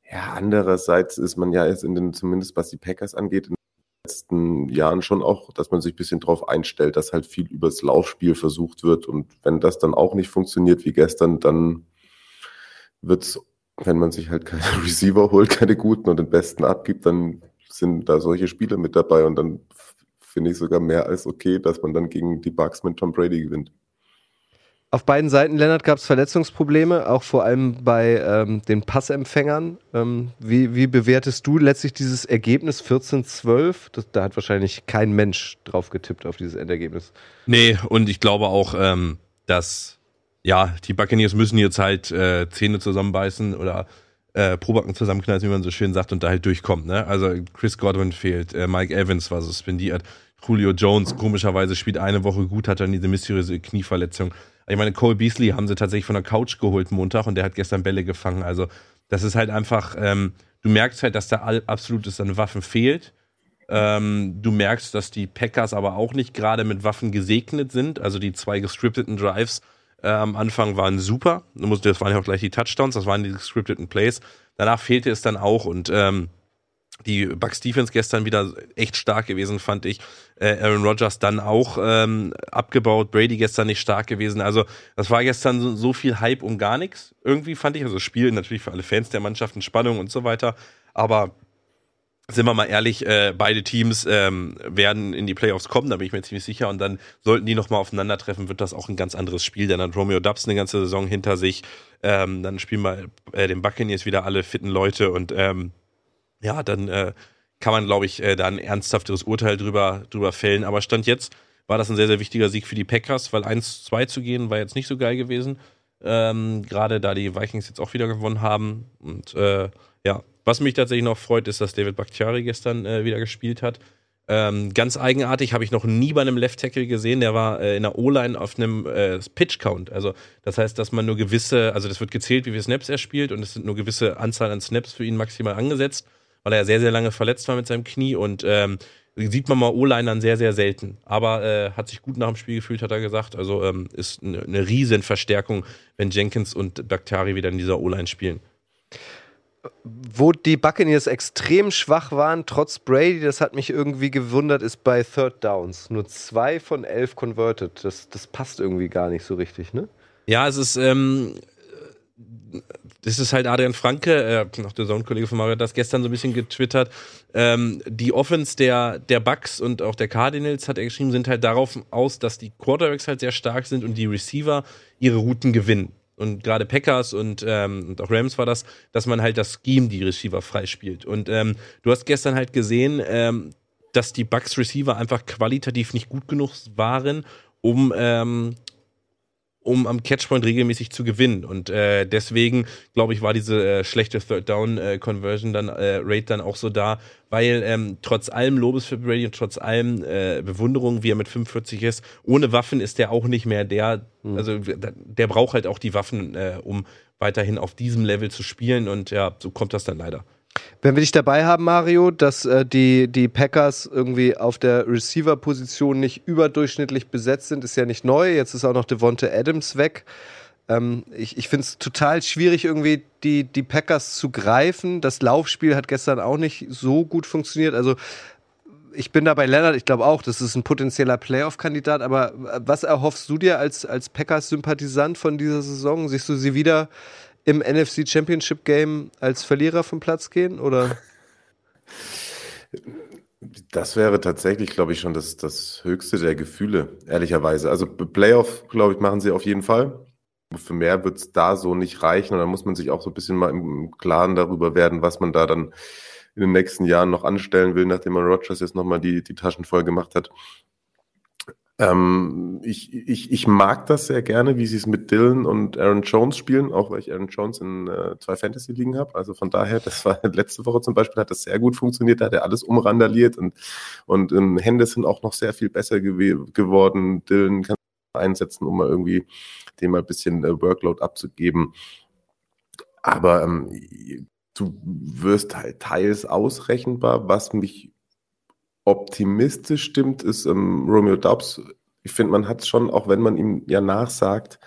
ja, andererseits ist man ja jetzt in den, zumindest was die Packers angeht, in den letzten Jahren schon auch, dass man sich ein bisschen drauf einstellt, dass halt viel übers Laufspiel versucht wird. Und wenn das dann auch nicht funktioniert wie gestern, dann wird's wenn man sich halt keine Receiver holt, keine guten und den besten abgibt, dann sind da solche Spieler mit dabei und dann finde ich sogar mehr als okay, dass man dann gegen die Bucks mit Tom Brady gewinnt. Auf beiden Seiten, Lennart, gab es Verletzungsprobleme, auch vor allem bei ähm, den Passempfängern. Ähm, wie, wie bewertest du letztlich dieses Ergebnis 14-12? Da hat wahrscheinlich kein Mensch drauf getippt auf dieses Endergebnis. Nee, und ich glaube auch, ähm, dass ja, die Buccaneers müssen jetzt halt äh, Zähne zusammenbeißen oder äh, Probacken zusammenknallen, wie man so schön sagt, und da halt durchkommt. Ne? Also Chris Godwin fehlt, äh, Mike Evans war suspendiert, Julio Jones komischerweise spielt eine Woche gut, hat dann diese mysteriöse Knieverletzung. Ich meine, Cole Beasley haben sie tatsächlich von der Couch geholt Montag und der hat gestern Bälle gefangen. Also das ist halt einfach, ähm, du merkst halt, dass da absolutes an Waffen fehlt. Ähm, du merkst, dass die Packers aber auch nicht gerade mit Waffen gesegnet sind. Also die zwei gescripteten Drives äh, am Anfang waren super. Das waren ja auch gleich die Touchdowns, das waren die scripteden Plays. Danach fehlte es dann auch und ähm, die Bucks Defense gestern wieder echt stark gewesen, fand ich. Äh, Aaron Rodgers dann auch ähm, abgebaut, Brady gestern nicht stark gewesen. Also das war gestern so, so viel Hype um gar nichts. Irgendwie fand ich, also Spiel natürlich für alle Fans der Mannschaften Spannung und so weiter. Aber sind wir mal ehrlich, äh, beide Teams ähm, werden in die Playoffs kommen, da bin ich mir ziemlich sicher. Und dann sollten die nochmal aufeinandertreffen, wird das auch ein ganz anderes Spiel. Dann hat Romeo Dubs eine ganze Saison hinter sich. Ähm, dann spielen wir äh, den Buccaneers wieder alle fitten Leute und ähm, ja, dann äh, kann man, glaube ich, äh, da ein ernsthafteres Urteil drüber, drüber fällen. Aber Stand jetzt war das ein sehr, sehr wichtiger Sieg für die Packers, weil 1-2 zu gehen war jetzt nicht so geil gewesen. Ähm, Gerade da die Vikings jetzt auch wieder gewonnen haben. Und äh, ja, was mich tatsächlich noch freut, ist, dass David Bakhtiari gestern äh, wieder gespielt hat. Ähm, ganz eigenartig, habe ich noch nie bei einem Left Tackle gesehen. Der war äh, in der O-Line auf einem äh, Pitch Count. Also das heißt, dass man nur gewisse, also das wird gezählt, wie viele Snaps er spielt und es sind nur gewisse Anzahl an Snaps für ihn maximal angesetzt, weil er sehr, sehr lange verletzt war mit seinem Knie und ähm, sieht man mal O-Linern sehr, sehr selten. Aber äh, hat sich gut nach dem Spiel gefühlt, hat er gesagt. Also ähm, ist eine, eine Riesenverstärkung, wenn Jenkins und Bakhtiari wieder in dieser O-Line spielen wo die Buccaneers extrem schwach waren, trotz Brady, das hat mich irgendwie gewundert, ist bei Third Downs. Nur zwei von elf converted. Das, das passt irgendwie gar nicht so richtig, ne? Ja, es ist, ähm, das ist halt Adrian Franke, äh, noch der Soundkollege von Mario, hat das gestern so ein bisschen getwittert. Ähm, die Offense der, der Bucks und auch der Cardinals, hat er geschrieben, sind halt darauf aus, dass die Quarterbacks halt sehr stark sind und die Receiver ihre Routen gewinnen und gerade Packers und, ähm, und auch Rams war das, dass man halt das Scheme die Receiver freispielt. Und ähm, du hast gestern halt gesehen, ähm, dass die Bucks Receiver einfach qualitativ nicht gut genug waren, um ähm, um am Catchpoint regelmäßig zu gewinnen. Und äh, deswegen, glaube ich, war diese äh, schlechte Third Down äh, Conversion dann, äh, Rate dann auch so da, weil ähm, trotz allem Lobes für Brady und trotz allem äh, Bewunderung, wie er mit 45 ist, ohne Waffen ist der auch nicht mehr der, mhm. also der braucht halt auch die Waffen, äh, um weiterhin auf diesem Level zu spielen. Und ja, so kommt das dann leider. Wenn wir dich dabei haben, Mario, dass äh, die, die Packers irgendwie auf der Receiver-Position nicht überdurchschnittlich besetzt sind, ist ja nicht neu. Jetzt ist auch noch Devonte Adams weg. Ähm, ich ich finde es total schwierig, irgendwie die, die Packers zu greifen. Das Laufspiel hat gestern auch nicht so gut funktioniert. Also ich bin da bei Leonard, ich glaube auch, das ist ein potenzieller Playoff-Kandidat, aber äh, was erhoffst du dir als, als Packers-Sympathisant von dieser Saison? Siehst du sie wieder im NFC Championship Game als Verlierer vom Platz gehen oder? Das wäre tatsächlich, glaube ich, schon das, das höchste der Gefühle, ehrlicherweise. Also Playoff, glaube ich, machen sie auf jeden Fall. Für mehr wird es da so nicht reichen. Und da muss man sich auch so ein bisschen mal im Klaren darüber werden, was man da dann in den nächsten Jahren noch anstellen will, nachdem man Rogers jetzt nochmal die, die Taschen voll gemacht hat. Ähm, ich, ich, ich mag das sehr gerne, wie sie es mit Dylan und Aaron Jones spielen, auch weil ich Aaron Jones in äh, zwei Fantasy-Ligen habe. Also von daher, das war letzte Woche zum Beispiel, hat das sehr gut funktioniert, da hat er alles umrandaliert und, und Hände sind auch noch sehr viel besser gew geworden. Dylan kann einsetzen, um mal irgendwie dem mal ein bisschen äh, Workload abzugeben. Aber ähm, du wirst halt teils ausrechenbar, was mich optimistisch stimmt, ist ähm, Romeo Dobbs. Ich finde, man hat es schon, auch wenn man ihm ja nachsagt,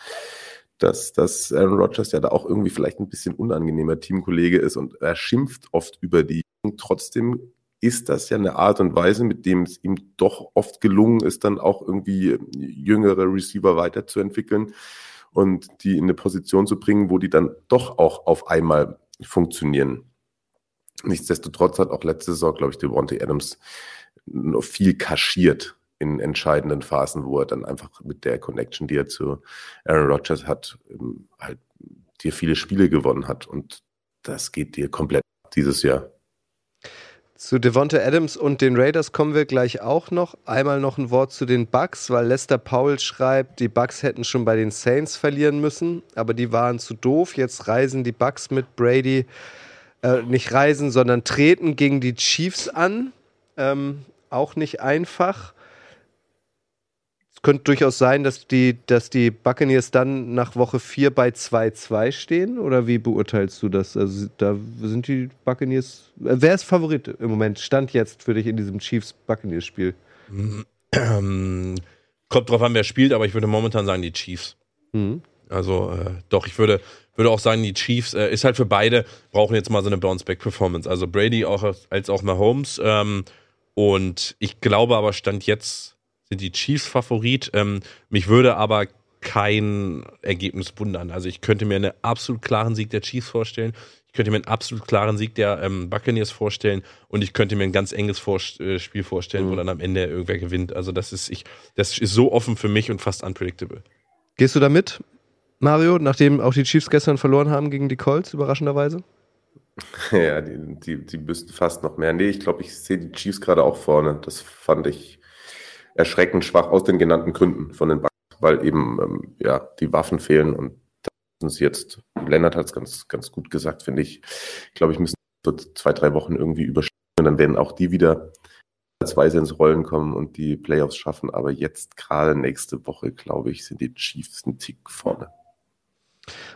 dass, dass Aaron Rodgers ja da auch irgendwie vielleicht ein bisschen unangenehmer Teamkollege ist und er schimpft oft über die. Trotzdem ist das ja eine Art und Weise, mit dem es ihm doch oft gelungen ist, dann auch irgendwie jüngere Receiver weiterzuentwickeln und die in eine Position zu bringen, wo die dann doch auch auf einmal funktionieren. Nichtsdestotrotz hat auch letzte Saison, glaube ich, Devontae Adams noch viel kaschiert in entscheidenden Phasen, wo er dann einfach mit der Connection, die er zu Aaron Rodgers hat, ähm, halt dir viele Spiele gewonnen hat. Und das geht dir komplett dieses Jahr. Zu Devonta Adams und den Raiders kommen wir gleich auch noch. Einmal noch ein Wort zu den Bucks, weil Lester Powell schreibt, die Bucks hätten schon bei den Saints verlieren müssen, aber die waren zu doof. Jetzt reisen die Bucks mit Brady, äh, nicht reisen, sondern treten gegen die Chiefs an. Ähm, auch nicht einfach. Es könnte durchaus sein, dass die, dass die Buccaneers dann nach Woche 4 bei 2-2 stehen. Oder wie beurteilst du das? Also da sind die Buccaneers. Äh, wer ist Favorit im Moment? Stand jetzt für dich in diesem Chiefs-Buccaneers-Spiel? Ähm, kommt drauf an, wer spielt, aber ich würde momentan sagen, die Chiefs. Mhm. Also äh, doch, ich würde, würde auch sagen, die Chiefs äh, ist halt für beide, brauchen jetzt mal so eine Bounce-Back-Performance. Also Brady auch als auch Mahomes. Ähm, und ich glaube aber, Stand jetzt sind die Chiefs Favorit. Ähm, mich würde aber kein Ergebnis wundern. Also ich könnte mir einen absolut klaren Sieg der Chiefs vorstellen. Ich könnte mir einen absolut klaren Sieg der ähm, Buccaneers vorstellen und ich könnte mir ein ganz enges Vor äh, Spiel vorstellen, mhm. wo dann am Ende irgendwer gewinnt. Also das ist ich, das ist so offen für mich und fast unpredictable. Gehst du da mit, Mario, nachdem auch die Chiefs gestern verloren haben gegen die Colts, überraschenderweise? Ja, die, die, die müssten fast noch mehr. Nee, ich glaube, ich sehe die Chiefs gerade auch vorne. Das fand ich erschreckend schwach aus den genannten Gründen von den Bucks, weil eben ähm, ja, die Waffen fehlen und da müssen sie jetzt, Lennart hat es ganz, ganz gut gesagt, finde ich. Ich glaube, ich müssen so zwei, drei Wochen irgendwie überstehen und dann werden auch die wieder als Weise ins Rollen kommen und die Playoffs schaffen. Aber jetzt gerade nächste Woche, glaube ich, sind die Chiefs ein Tick vorne.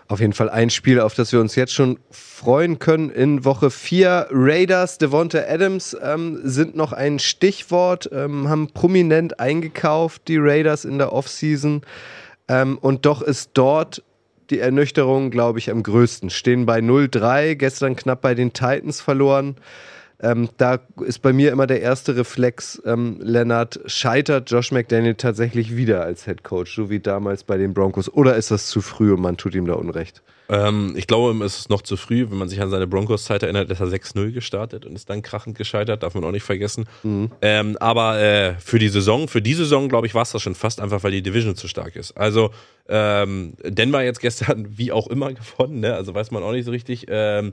Auf jeden Fall ein Spiel, auf das wir uns jetzt schon freuen können. In Woche 4 Raiders, Devonta Adams ähm, sind noch ein Stichwort, ähm, haben prominent eingekauft, die Raiders in der Offseason. Ähm, und doch ist dort die Ernüchterung, glaube ich, am größten. Stehen bei 0-3, gestern knapp bei den Titans verloren. Ähm, da ist bei mir immer der erste Reflex, ähm, Lennart, scheitert Josh McDaniel tatsächlich wieder als Head Coach, so wie damals bei den Broncos? Oder ist das zu früh und man tut ihm da Unrecht? Ähm, ich glaube, es ist noch zu früh, wenn man sich an seine Broncos-Zeit erinnert, ist er 6-0 gestartet und ist dann krachend gescheitert, darf man auch nicht vergessen. Mhm. Ähm, aber äh, für die Saison, für die Saison, glaube ich, war es das schon fast einfach, weil die Division zu stark ist. Also ähm, Denver jetzt gestern wie auch immer gewonnen, ne? also weiß man auch nicht so richtig. Ähm,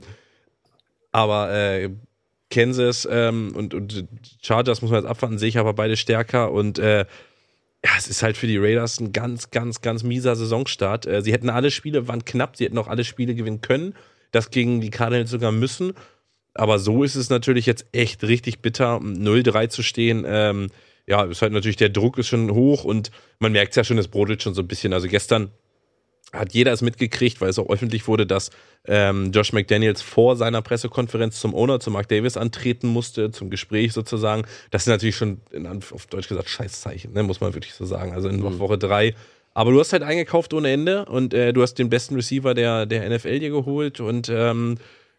aber äh, Kansas ähm, und, und Chargers muss man jetzt abwarten, sehe ich aber beide stärker und äh, ja, es ist halt für die Raiders ein ganz, ganz, ganz mieser Saisonstart. Äh, sie hätten alle Spiele, waren knapp, sie hätten auch alle Spiele gewinnen können, das gegen die Cardinals sogar müssen. Aber so ist es natürlich jetzt echt richtig bitter, 0-3 zu stehen. Ähm, ja, ist halt natürlich, der Druck ist schon hoch und man merkt es ja schon, es brodelt schon so ein bisschen. Also gestern hat jeder es mitgekriegt, weil es auch öffentlich wurde, dass ähm, Josh McDaniels vor seiner Pressekonferenz zum Owner, zu Mark Davis antreten musste, zum Gespräch sozusagen. Das ist natürlich schon, in, auf Deutsch gesagt, Scheißzeichen, ne, muss man wirklich so sagen. Also in mhm. Woche drei. Aber du hast halt eingekauft ohne Ende und äh, du hast den besten Receiver der, der NFL dir geholt und ähm,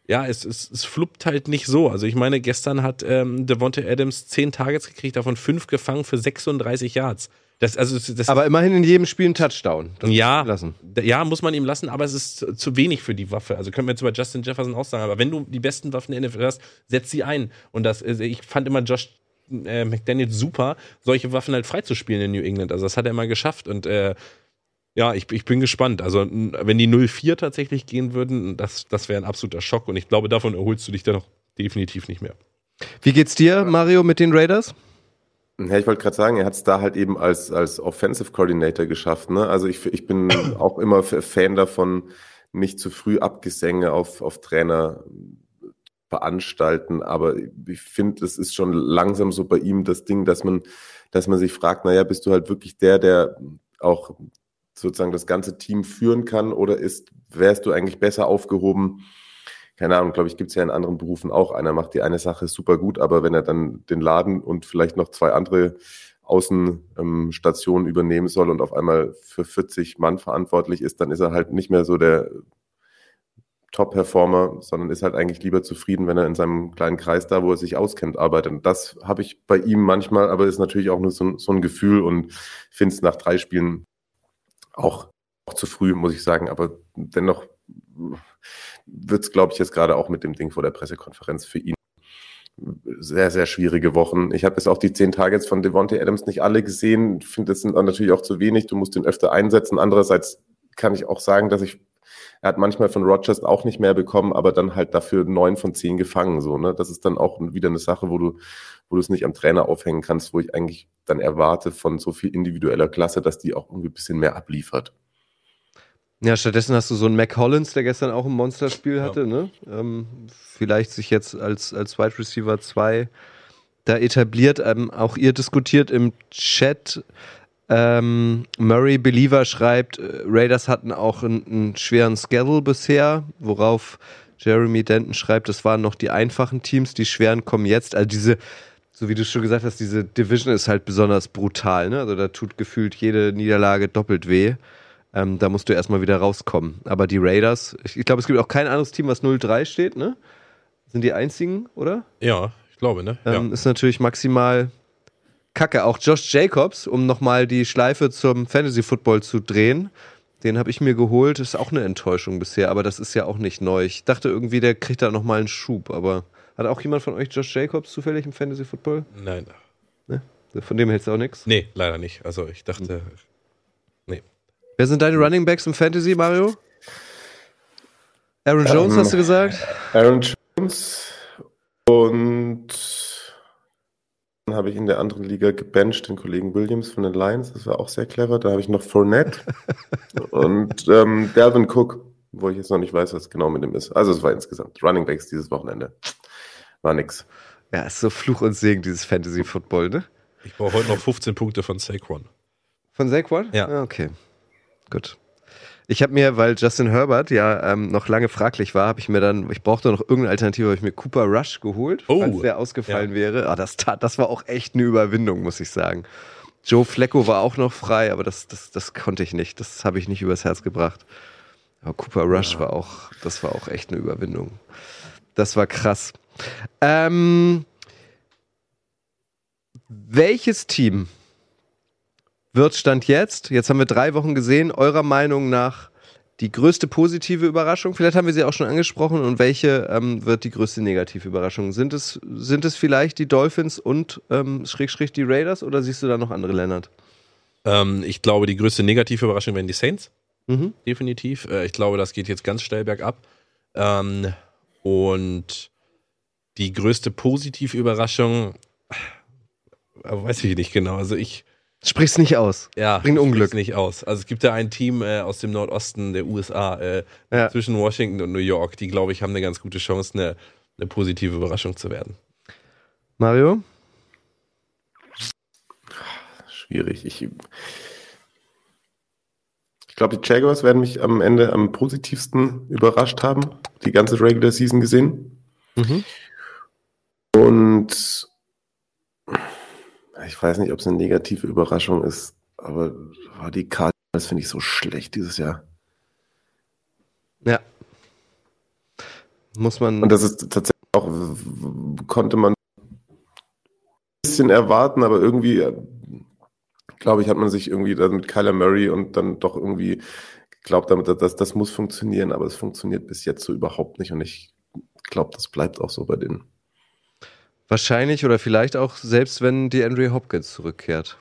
ja, es, es, es fluppt halt nicht so. Also ich meine, gestern hat ähm, Devonta Adams zehn Targets gekriegt, davon fünf gefangen für 36 Yards. Das, also, das aber immerhin in jedem Spiel ein Touchdown. ja, lassen. ja, muss man ihm lassen, aber es ist zu, wenig für die Waffe. Also können wir jetzt über Justin Jefferson auch sagen. Aber wenn du die besten Waffen in der NFL hast, setz sie ein. Und das, also ich fand immer Josh äh, McDaniel super, solche Waffen halt freizuspielen in New England. Also das hat er immer geschafft. Und äh, ja, ich, ich bin gespannt. Also, wenn die 0-4 tatsächlich gehen würden, das, das wäre ein absoluter Schock. Und ich glaube, davon erholst du dich dann noch definitiv nicht mehr. Wie geht's dir, Mario, mit den Raiders? Ja, ich wollte gerade sagen, er hat es da halt eben als, als Offensive Coordinator geschafft. Ne? Also ich, ich bin auch immer Fan davon, nicht zu früh Abgesänge auf, auf Trainer veranstalten. Aber ich finde, es ist schon langsam so bei ihm das Ding, dass man, dass man sich fragt, naja, bist du halt wirklich der, der auch sozusagen das ganze Team führen kann oder ist, wärst du eigentlich besser aufgehoben? Keine Ahnung, glaube ich, gibt es ja in anderen Berufen auch. Einer macht die eine Sache super gut, aber wenn er dann den Laden und vielleicht noch zwei andere Außenstationen ähm, übernehmen soll und auf einmal für 40 Mann verantwortlich ist, dann ist er halt nicht mehr so der Top-Performer, sondern ist halt eigentlich lieber zufrieden, wenn er in seinem kleinen Kreis da, wo er sich auskennt, arbeitet. Und das habe ich bei ihm manchmal, aber ist natürlich auch nur so, so ein Gefühl und finde es nach drei Spielen auch, auch zu früh, muss ich sagen. Aber dennoch wird es, glaube ich, jetzt gerade auch mit dem Ding vor der Pressekonferenz für ihn sehr, sehr schwierige Wochen. Ich habe jetzt auch die zehn Targets von Devontae Adams nicht alle gesehen. Ich finde, das sind natürlich auch zu wenig. Du musst ihn öfter einsetzen. Andererseits kann ich auch sagen, dass ich, er hat manchmal von Rogers auch nicht mehr bekommen, aber dann halt dafür neun von zehn gefangen. So, ne? Das ist dann auch wieder eine Sache, wo du, wo du es nicht am Trainer aufhängen kannst, wo ich eigentlich dann erwarte von so viel individueller Klasse, dass die auch irgendwie ein bisschen mehr abliefert. Ja, stattdessen hast du so einen Mac Hollins, der gestern auch ein Monsterspiel hatte, ja. ne? Ähm, vielleicht sich jetzt als, als Wide Receiver 2 da etabliert. Ähm, auch ihr diskutiert im Chat. Ähm, Murray Believer schreibt, äh, Raiders hatten auch einen, einen schweren Schedule bisher, worauf Jeremy Denton schreibt, das waren noch die einfachen Teams, die schweren kommen jetzt. Also diese, so wie du schon gesagt hast, diese Division ist halt besonders brutal, ne? Also da tut gefühlt jede Niederlage doppelt weh. Ähm, da musst du erstmal wieder rauskommen. Aber die Raiders, ich, ich glaube, es gibt auch kein anderes Team, was 0-3 steht, ne? Sind die einzigen, oder? Ja, ich glaube, ne? Ähm, ja. Ist natürlich maximal kacke. Auch Josh Jacobs, um nochmal die Schleife zum Fantasy Football zu drehen, den habe ich mir geholt. Ist auch eine Enttäuschung bisher, aber das ist ja auch nicht neu. Ich dachte irgendwie, der kriegt da nochmal einen Schub, aber hat auch jemand von euch Josh Jacobs zufällig im Fantasy Football? Nein. Ne? Von dem hältst du auch nichts? Nee, leider nicht. Also ich dachte, hm. Wer sind deine Running Backs im Fantasy, Mario? Aaron Jones, um, hast du gesagt? Aaron Jones und dann habe ich in der anderen Liga gebencht den Kollegen Williams von den Lions. Das war auch sehr clever. Da habe ich noch Fournette und ähm, Dalvin Cook, wo ich jetzt noch nicht weiß, was genau mit dem ist. Also es war insgesamt Running Backs dieses Wochenende. War nix. Ja, ist so Fluch und Segen, dieses Fantasy-Football, ne? Ich brauche heute noch 15 Punkte von Saquon. Von Saquon? Ja. Ah, okay. Gut. Ich habe mir, weil Justin Herbert ja ähm, noch lange fraglich war, habe ich mir dann, ich brauchte noch irgendeine Alternative, habe ich mir Cooper Rush geholt, oh, falls der ausgefallen ja. wäre. Ah, das tat, das war auch echt eine Überwindung, muss ich sagen. Joe Flecko war auch noch frei, aber das, das, das konnte ich nicht. Das habe ich nicht übers Herz gebracht. Aber Cooper Rush ja. war auch, das war auch echt eine Überwindung. Das war krass. Ähm, welches Team wird Stand jetzt, jetzt haben wir drei Wochen gesehen, eurer Meinung nach die größte positive Überraschung? Vielleicht haben wir sie auch schon angesprochen. Und welche ähm, wird die größte negative Überraschung? Sind es, sind es vielleicht die Dolphins und ähm, Schrägstrich die Raiders oder siehst du da noch andere Länder? Ähm, ich glaube, die größte negative Überraschung werden die Saints. Mhm. Definitiv. Äh, ich glaube, das geht jetzt ganz steil bergab. Ähm, und die größte positive Überraschung, äh, weiß ich nicht genau. Also ich Sprich's nicht aus. Ja, bringt Unglück. nicht aus. Also es gibt ja ein Team äh, aus dem Nordosten der USA äh, ja. zwischen Washington und New York, die glaube ich haben eine ganz gute Chance, eine, eine positive Überraschung zu werden. Mario? Schwierig. Ich, ich glaube, die Jaguars werden mich am Ende am positivsten überrascht haben. Die ganze Regular Season gesehen. Mhm. Und ich weiß nicht, ob es eine negative Überraschung ist, aber die Karte, das finde ich so schlecht dieses Jahr. Ja. Muss man. Und das ist tatsächlich auch, konnte man ein bisschen erwarten, aber irgendwie, glaube ich, hat man sich irgendwie dann mit Kyler Murray und dann doch irgendwie geglaubt, damit, dass das muss funktionieren, aber es funktioniert bis jetzt so überhaupt nicht und ich glaube, das bleibt auch so bei denen. Wahrscheinlich oder vielleicht auch selbst, wenn die Andrew Hopkins zurückkehrt.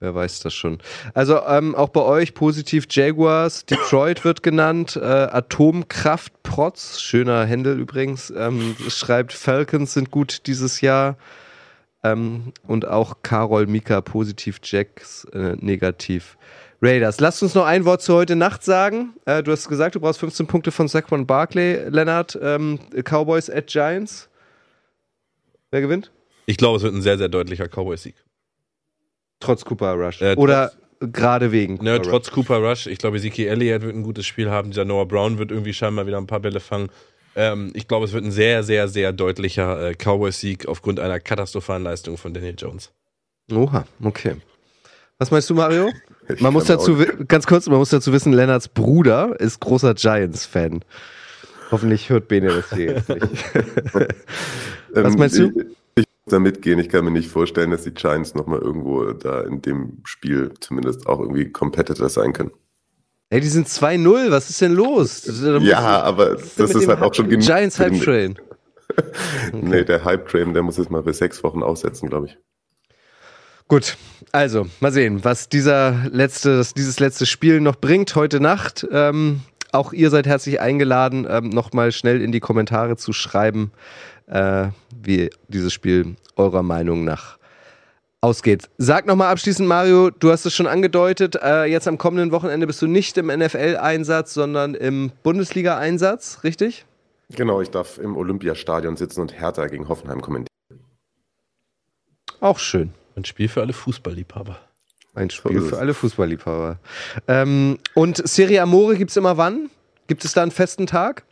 Wer weiß das schon. Also ähm, auch bei euch positiv Jaguars, Detroit wird genannt, äh, Atomkraft Protz, schöner Händel übrigens, ähm, schreibt Falcons sind gut dieses Jahr. Ähm, und auch Carol Mika positiv, Jacks äh, negativ. Raiders. Lasst uns noch ein Wort zu heute Nacht sagen. Äh, du hast gesagt, du brauchst 15 Punkte von Saquon Barkley, Leonard. Ähm, Cowboys at Giants. Wer gewinnt? Ich glaube, es wird ein sehr, sehr deutlicher Cowboys-Sieg. Trotz Cooper Rush. Äh, Oder gerade wegen. Ne, Cooper trotz Cooper Rush. Ich glaube, Ezekiel Elliott wird ein gutes Spiel haben. Dieser Noah Brown wird irgendwie scheinbar wieder ein paar Bälle fangen. Ähm, ich glaube, es wird ein sehr, sehr, sehr deutlicher äh, Cowboys-Sieg aufgrund einer katastrophalen Leistung von Daniel Jones. Rush. Oha, okay. Was meinst du, Mario? Ich Man muss dazu, auch- ganz kurz, man muss dazu wissen, Lennarts Bruder ist großer Giants-Fan. Hoffentlich hört Bene das hier jetzt nicht. Was Ähm, meinst du? Ich, ich muss da mitgehen. Ich kann mir nicht vorstellen, dass die Giants nochmal irgendwo da in dem Spiel zumindest auch irgendwie Competitor sein können. Ey, die sind 2-0, was ist denn los? Da Ja, aber das ist halt auch schon genug. Giants Hype Train. Nee, der Hype-Train, der muss jetzt mal bis sechs Wochen aussetzen, glaube ich. Gut, also mal sehen, was dieser letzte, dieses letzte Spiel noch bringt heute Nacht. Ähm, auch ihr seid herzlich eingeladen, ähm, nochmal schnell in die Kommentare zu schreiben, äh, wie dieses Spiel eurer Meinung nach ausgeht. Sag nochmal abschließend, Mario, du hast es schon angedeutet, äh, jetzt am kommenden Wochenende bist du nicht im NFL-Einsatz, sondern im Bundesliga-Einsatz, richtig? Genau, ich darf im Olympiastadion sitzen und Hertha gegen Hoffenheim kommentieren. Auch schön. Ein Spiel für alle Fußballliebhaber. Ein Spiel für alle Fußballliebhaber. Ähm, und Serie Amore gibt es immer wann? Gibt es da einen festen Tag?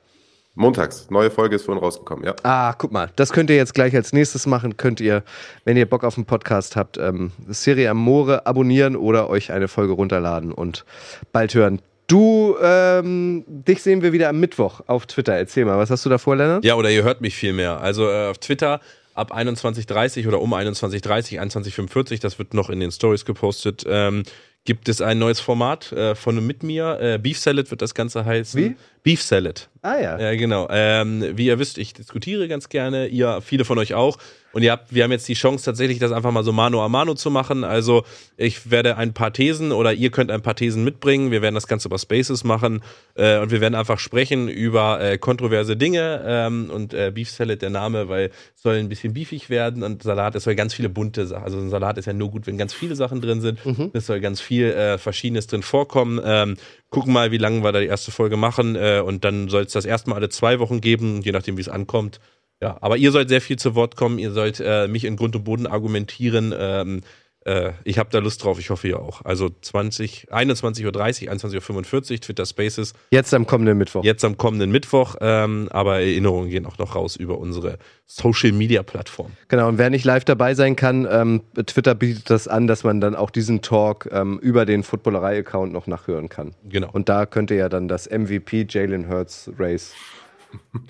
Montags, neue Folge ist vorhin rausgekommen, ja. Ah, guck mal, das könnt ihr jetzt gleich als nächstes machen. Könnt ihr, wenn ihr Bock auf einen Podcast habt, ähm, Serie Amore abonnieren oder euch eine Folge runterladen und bald hören. Du, ähm, dich sehen wir wieder am Mittwoch auf Twitter. Erzähl mal, was hast du da vor, Lennart? Ja, oder ihr hört mich viel mehr. Also äh, auf Twitter ab 21.30 oder um 21.30, 21.45, das wird noch in den Stories gepostet, ähm, gibt es ein neues Format äh, von und mit mir. Äh, Beef Salad wird das Ganze heißen. Wie? Beef Salad. Ah ja. Ja, genau. Ähm, wie ihr wisst, ich diskutiere ganz gerne, ihr, viele von euch auch. Und ihr habt, wir haben jetzt die Chance, tatsächlich das einfach mal so Mano a Mano zu machen. Also ich werde ein paar Thesen oder ihr könnt ein paar Thesen mitbringen. Wir werden das Ganze über Spaces machen äh, und wir werden einfach sprechen über äh, kontroverse Dinge ähm, und äh, Beef Salad der Name, weil es soll ein bisschen beefig werden und Salat, es soll ganz viele bunte Sachen. Also ein Salat ist ja nur gut, wenn ganz viele Sachen drin sind. Es soll ganz viel äh, Verschiedenes drin vorkommen. Ähm, gucken mal, wie lange wir da die erste Folge machen äh, und dann soll es das erstmal alle zwei Wochen geben, je nachdem, wie es ankommt. Ja, aber ihr sollt sehr viel zu Wort kommen, ihr sollt äh, mich in Grund und Boden argumentieren. Ähm, äh, ich habe da Lust drauf, ich hoffe ihr auch. Also 20, 21.30 Uhr, 21.45 Uhr, Twitter Spaces, Jetzt am kommenden Mittwoch. jetzt am kommenden Mittwoch, ähm, aber Erinnerungen gehen auch noch raus über unsere Social Media Plattform. Genau, und wer nicht live dabei sein kann, ähm, Twitter bietet das an, dass man dann auch diesen Talk ähm, über den Footballerei-Account noch nachhören kann. Genau. Und da könnt ihr ja dann das MVP Jalen Hurts Race,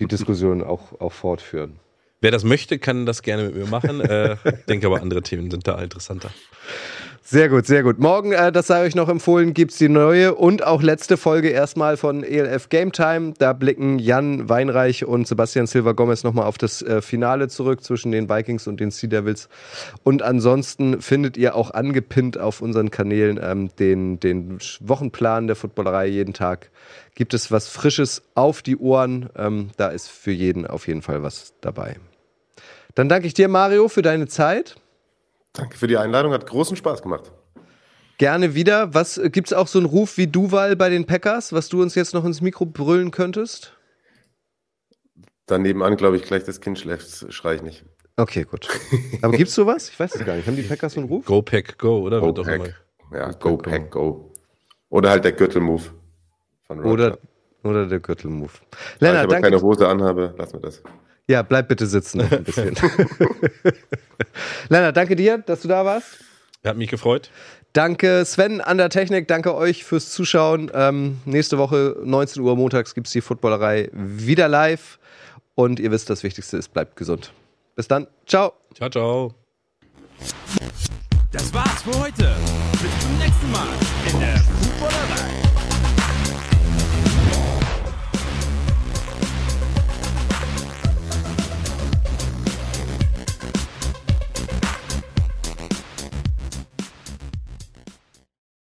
die Diskussion auch, auch fortführen. Wer das möchte, kann das gerne mit mir machen. äh, denke aber, andere Themen sind da interessanter. Sehr gut, sehr gut. Morgen, äh, das sei euch noch empfohlen, gibt es die neue und auch letzte Folge erstmal von ELF Game Time. Da blicken Jan Weinreich und Sebastian Silva Gomez nochmal auf das äh, Finale zurück zwischen den Vikings und den Sea Devils. Und ansonsten findet ihr auch angepinnt auf unseren Kanälen ähm, den, den Wochenplan der Footballerei. Jeden Tag gibt es was Frisches auf die Ohren. Ähm, da ist für jeden auf jeden Fall was dabei. Dann danke ich dir, Mario, für deine Zeit. Danke für die Einladung, hat großen Spaß gemacht. Gerne wieder. Was gibt es auch so einen Ruf wie Duval bei den Packers, was du uns jetzt noch ins Mikro brüllen könntest? Daneben an, glaube ich, gleich das Kind schläft, schrei ich nicht. Okay, gut. Aber gibt's sowas? Ich weiß es gar nicht. Haben die Packers so einen Ruf? Go Pack Go, oder? Go Wird Pack. Ja, Go Pack, Go. Oder halt der Gürtelmove von Roger. Oder, oder der Gürtelmove. da ich aber danke. keine Hose anhabe, lassen wir das. Ja, bleib bitte sitzen noch ein bisschen. Lennart, danke dir, dass du da warst. Hat mich gefreut. Danke Sven an der Technik, danke euch fürs Zuschauen. Ähm, nächste Woche 19 Uhr montags gibt's die Footballerei wieder live. Und ihr wisst, das Wichtigste ist, bleibt gesund. Bis dann. Ciao. Ciao, ciao. Das war's für heute. Bis zum nächsten Mal in der Footballerei.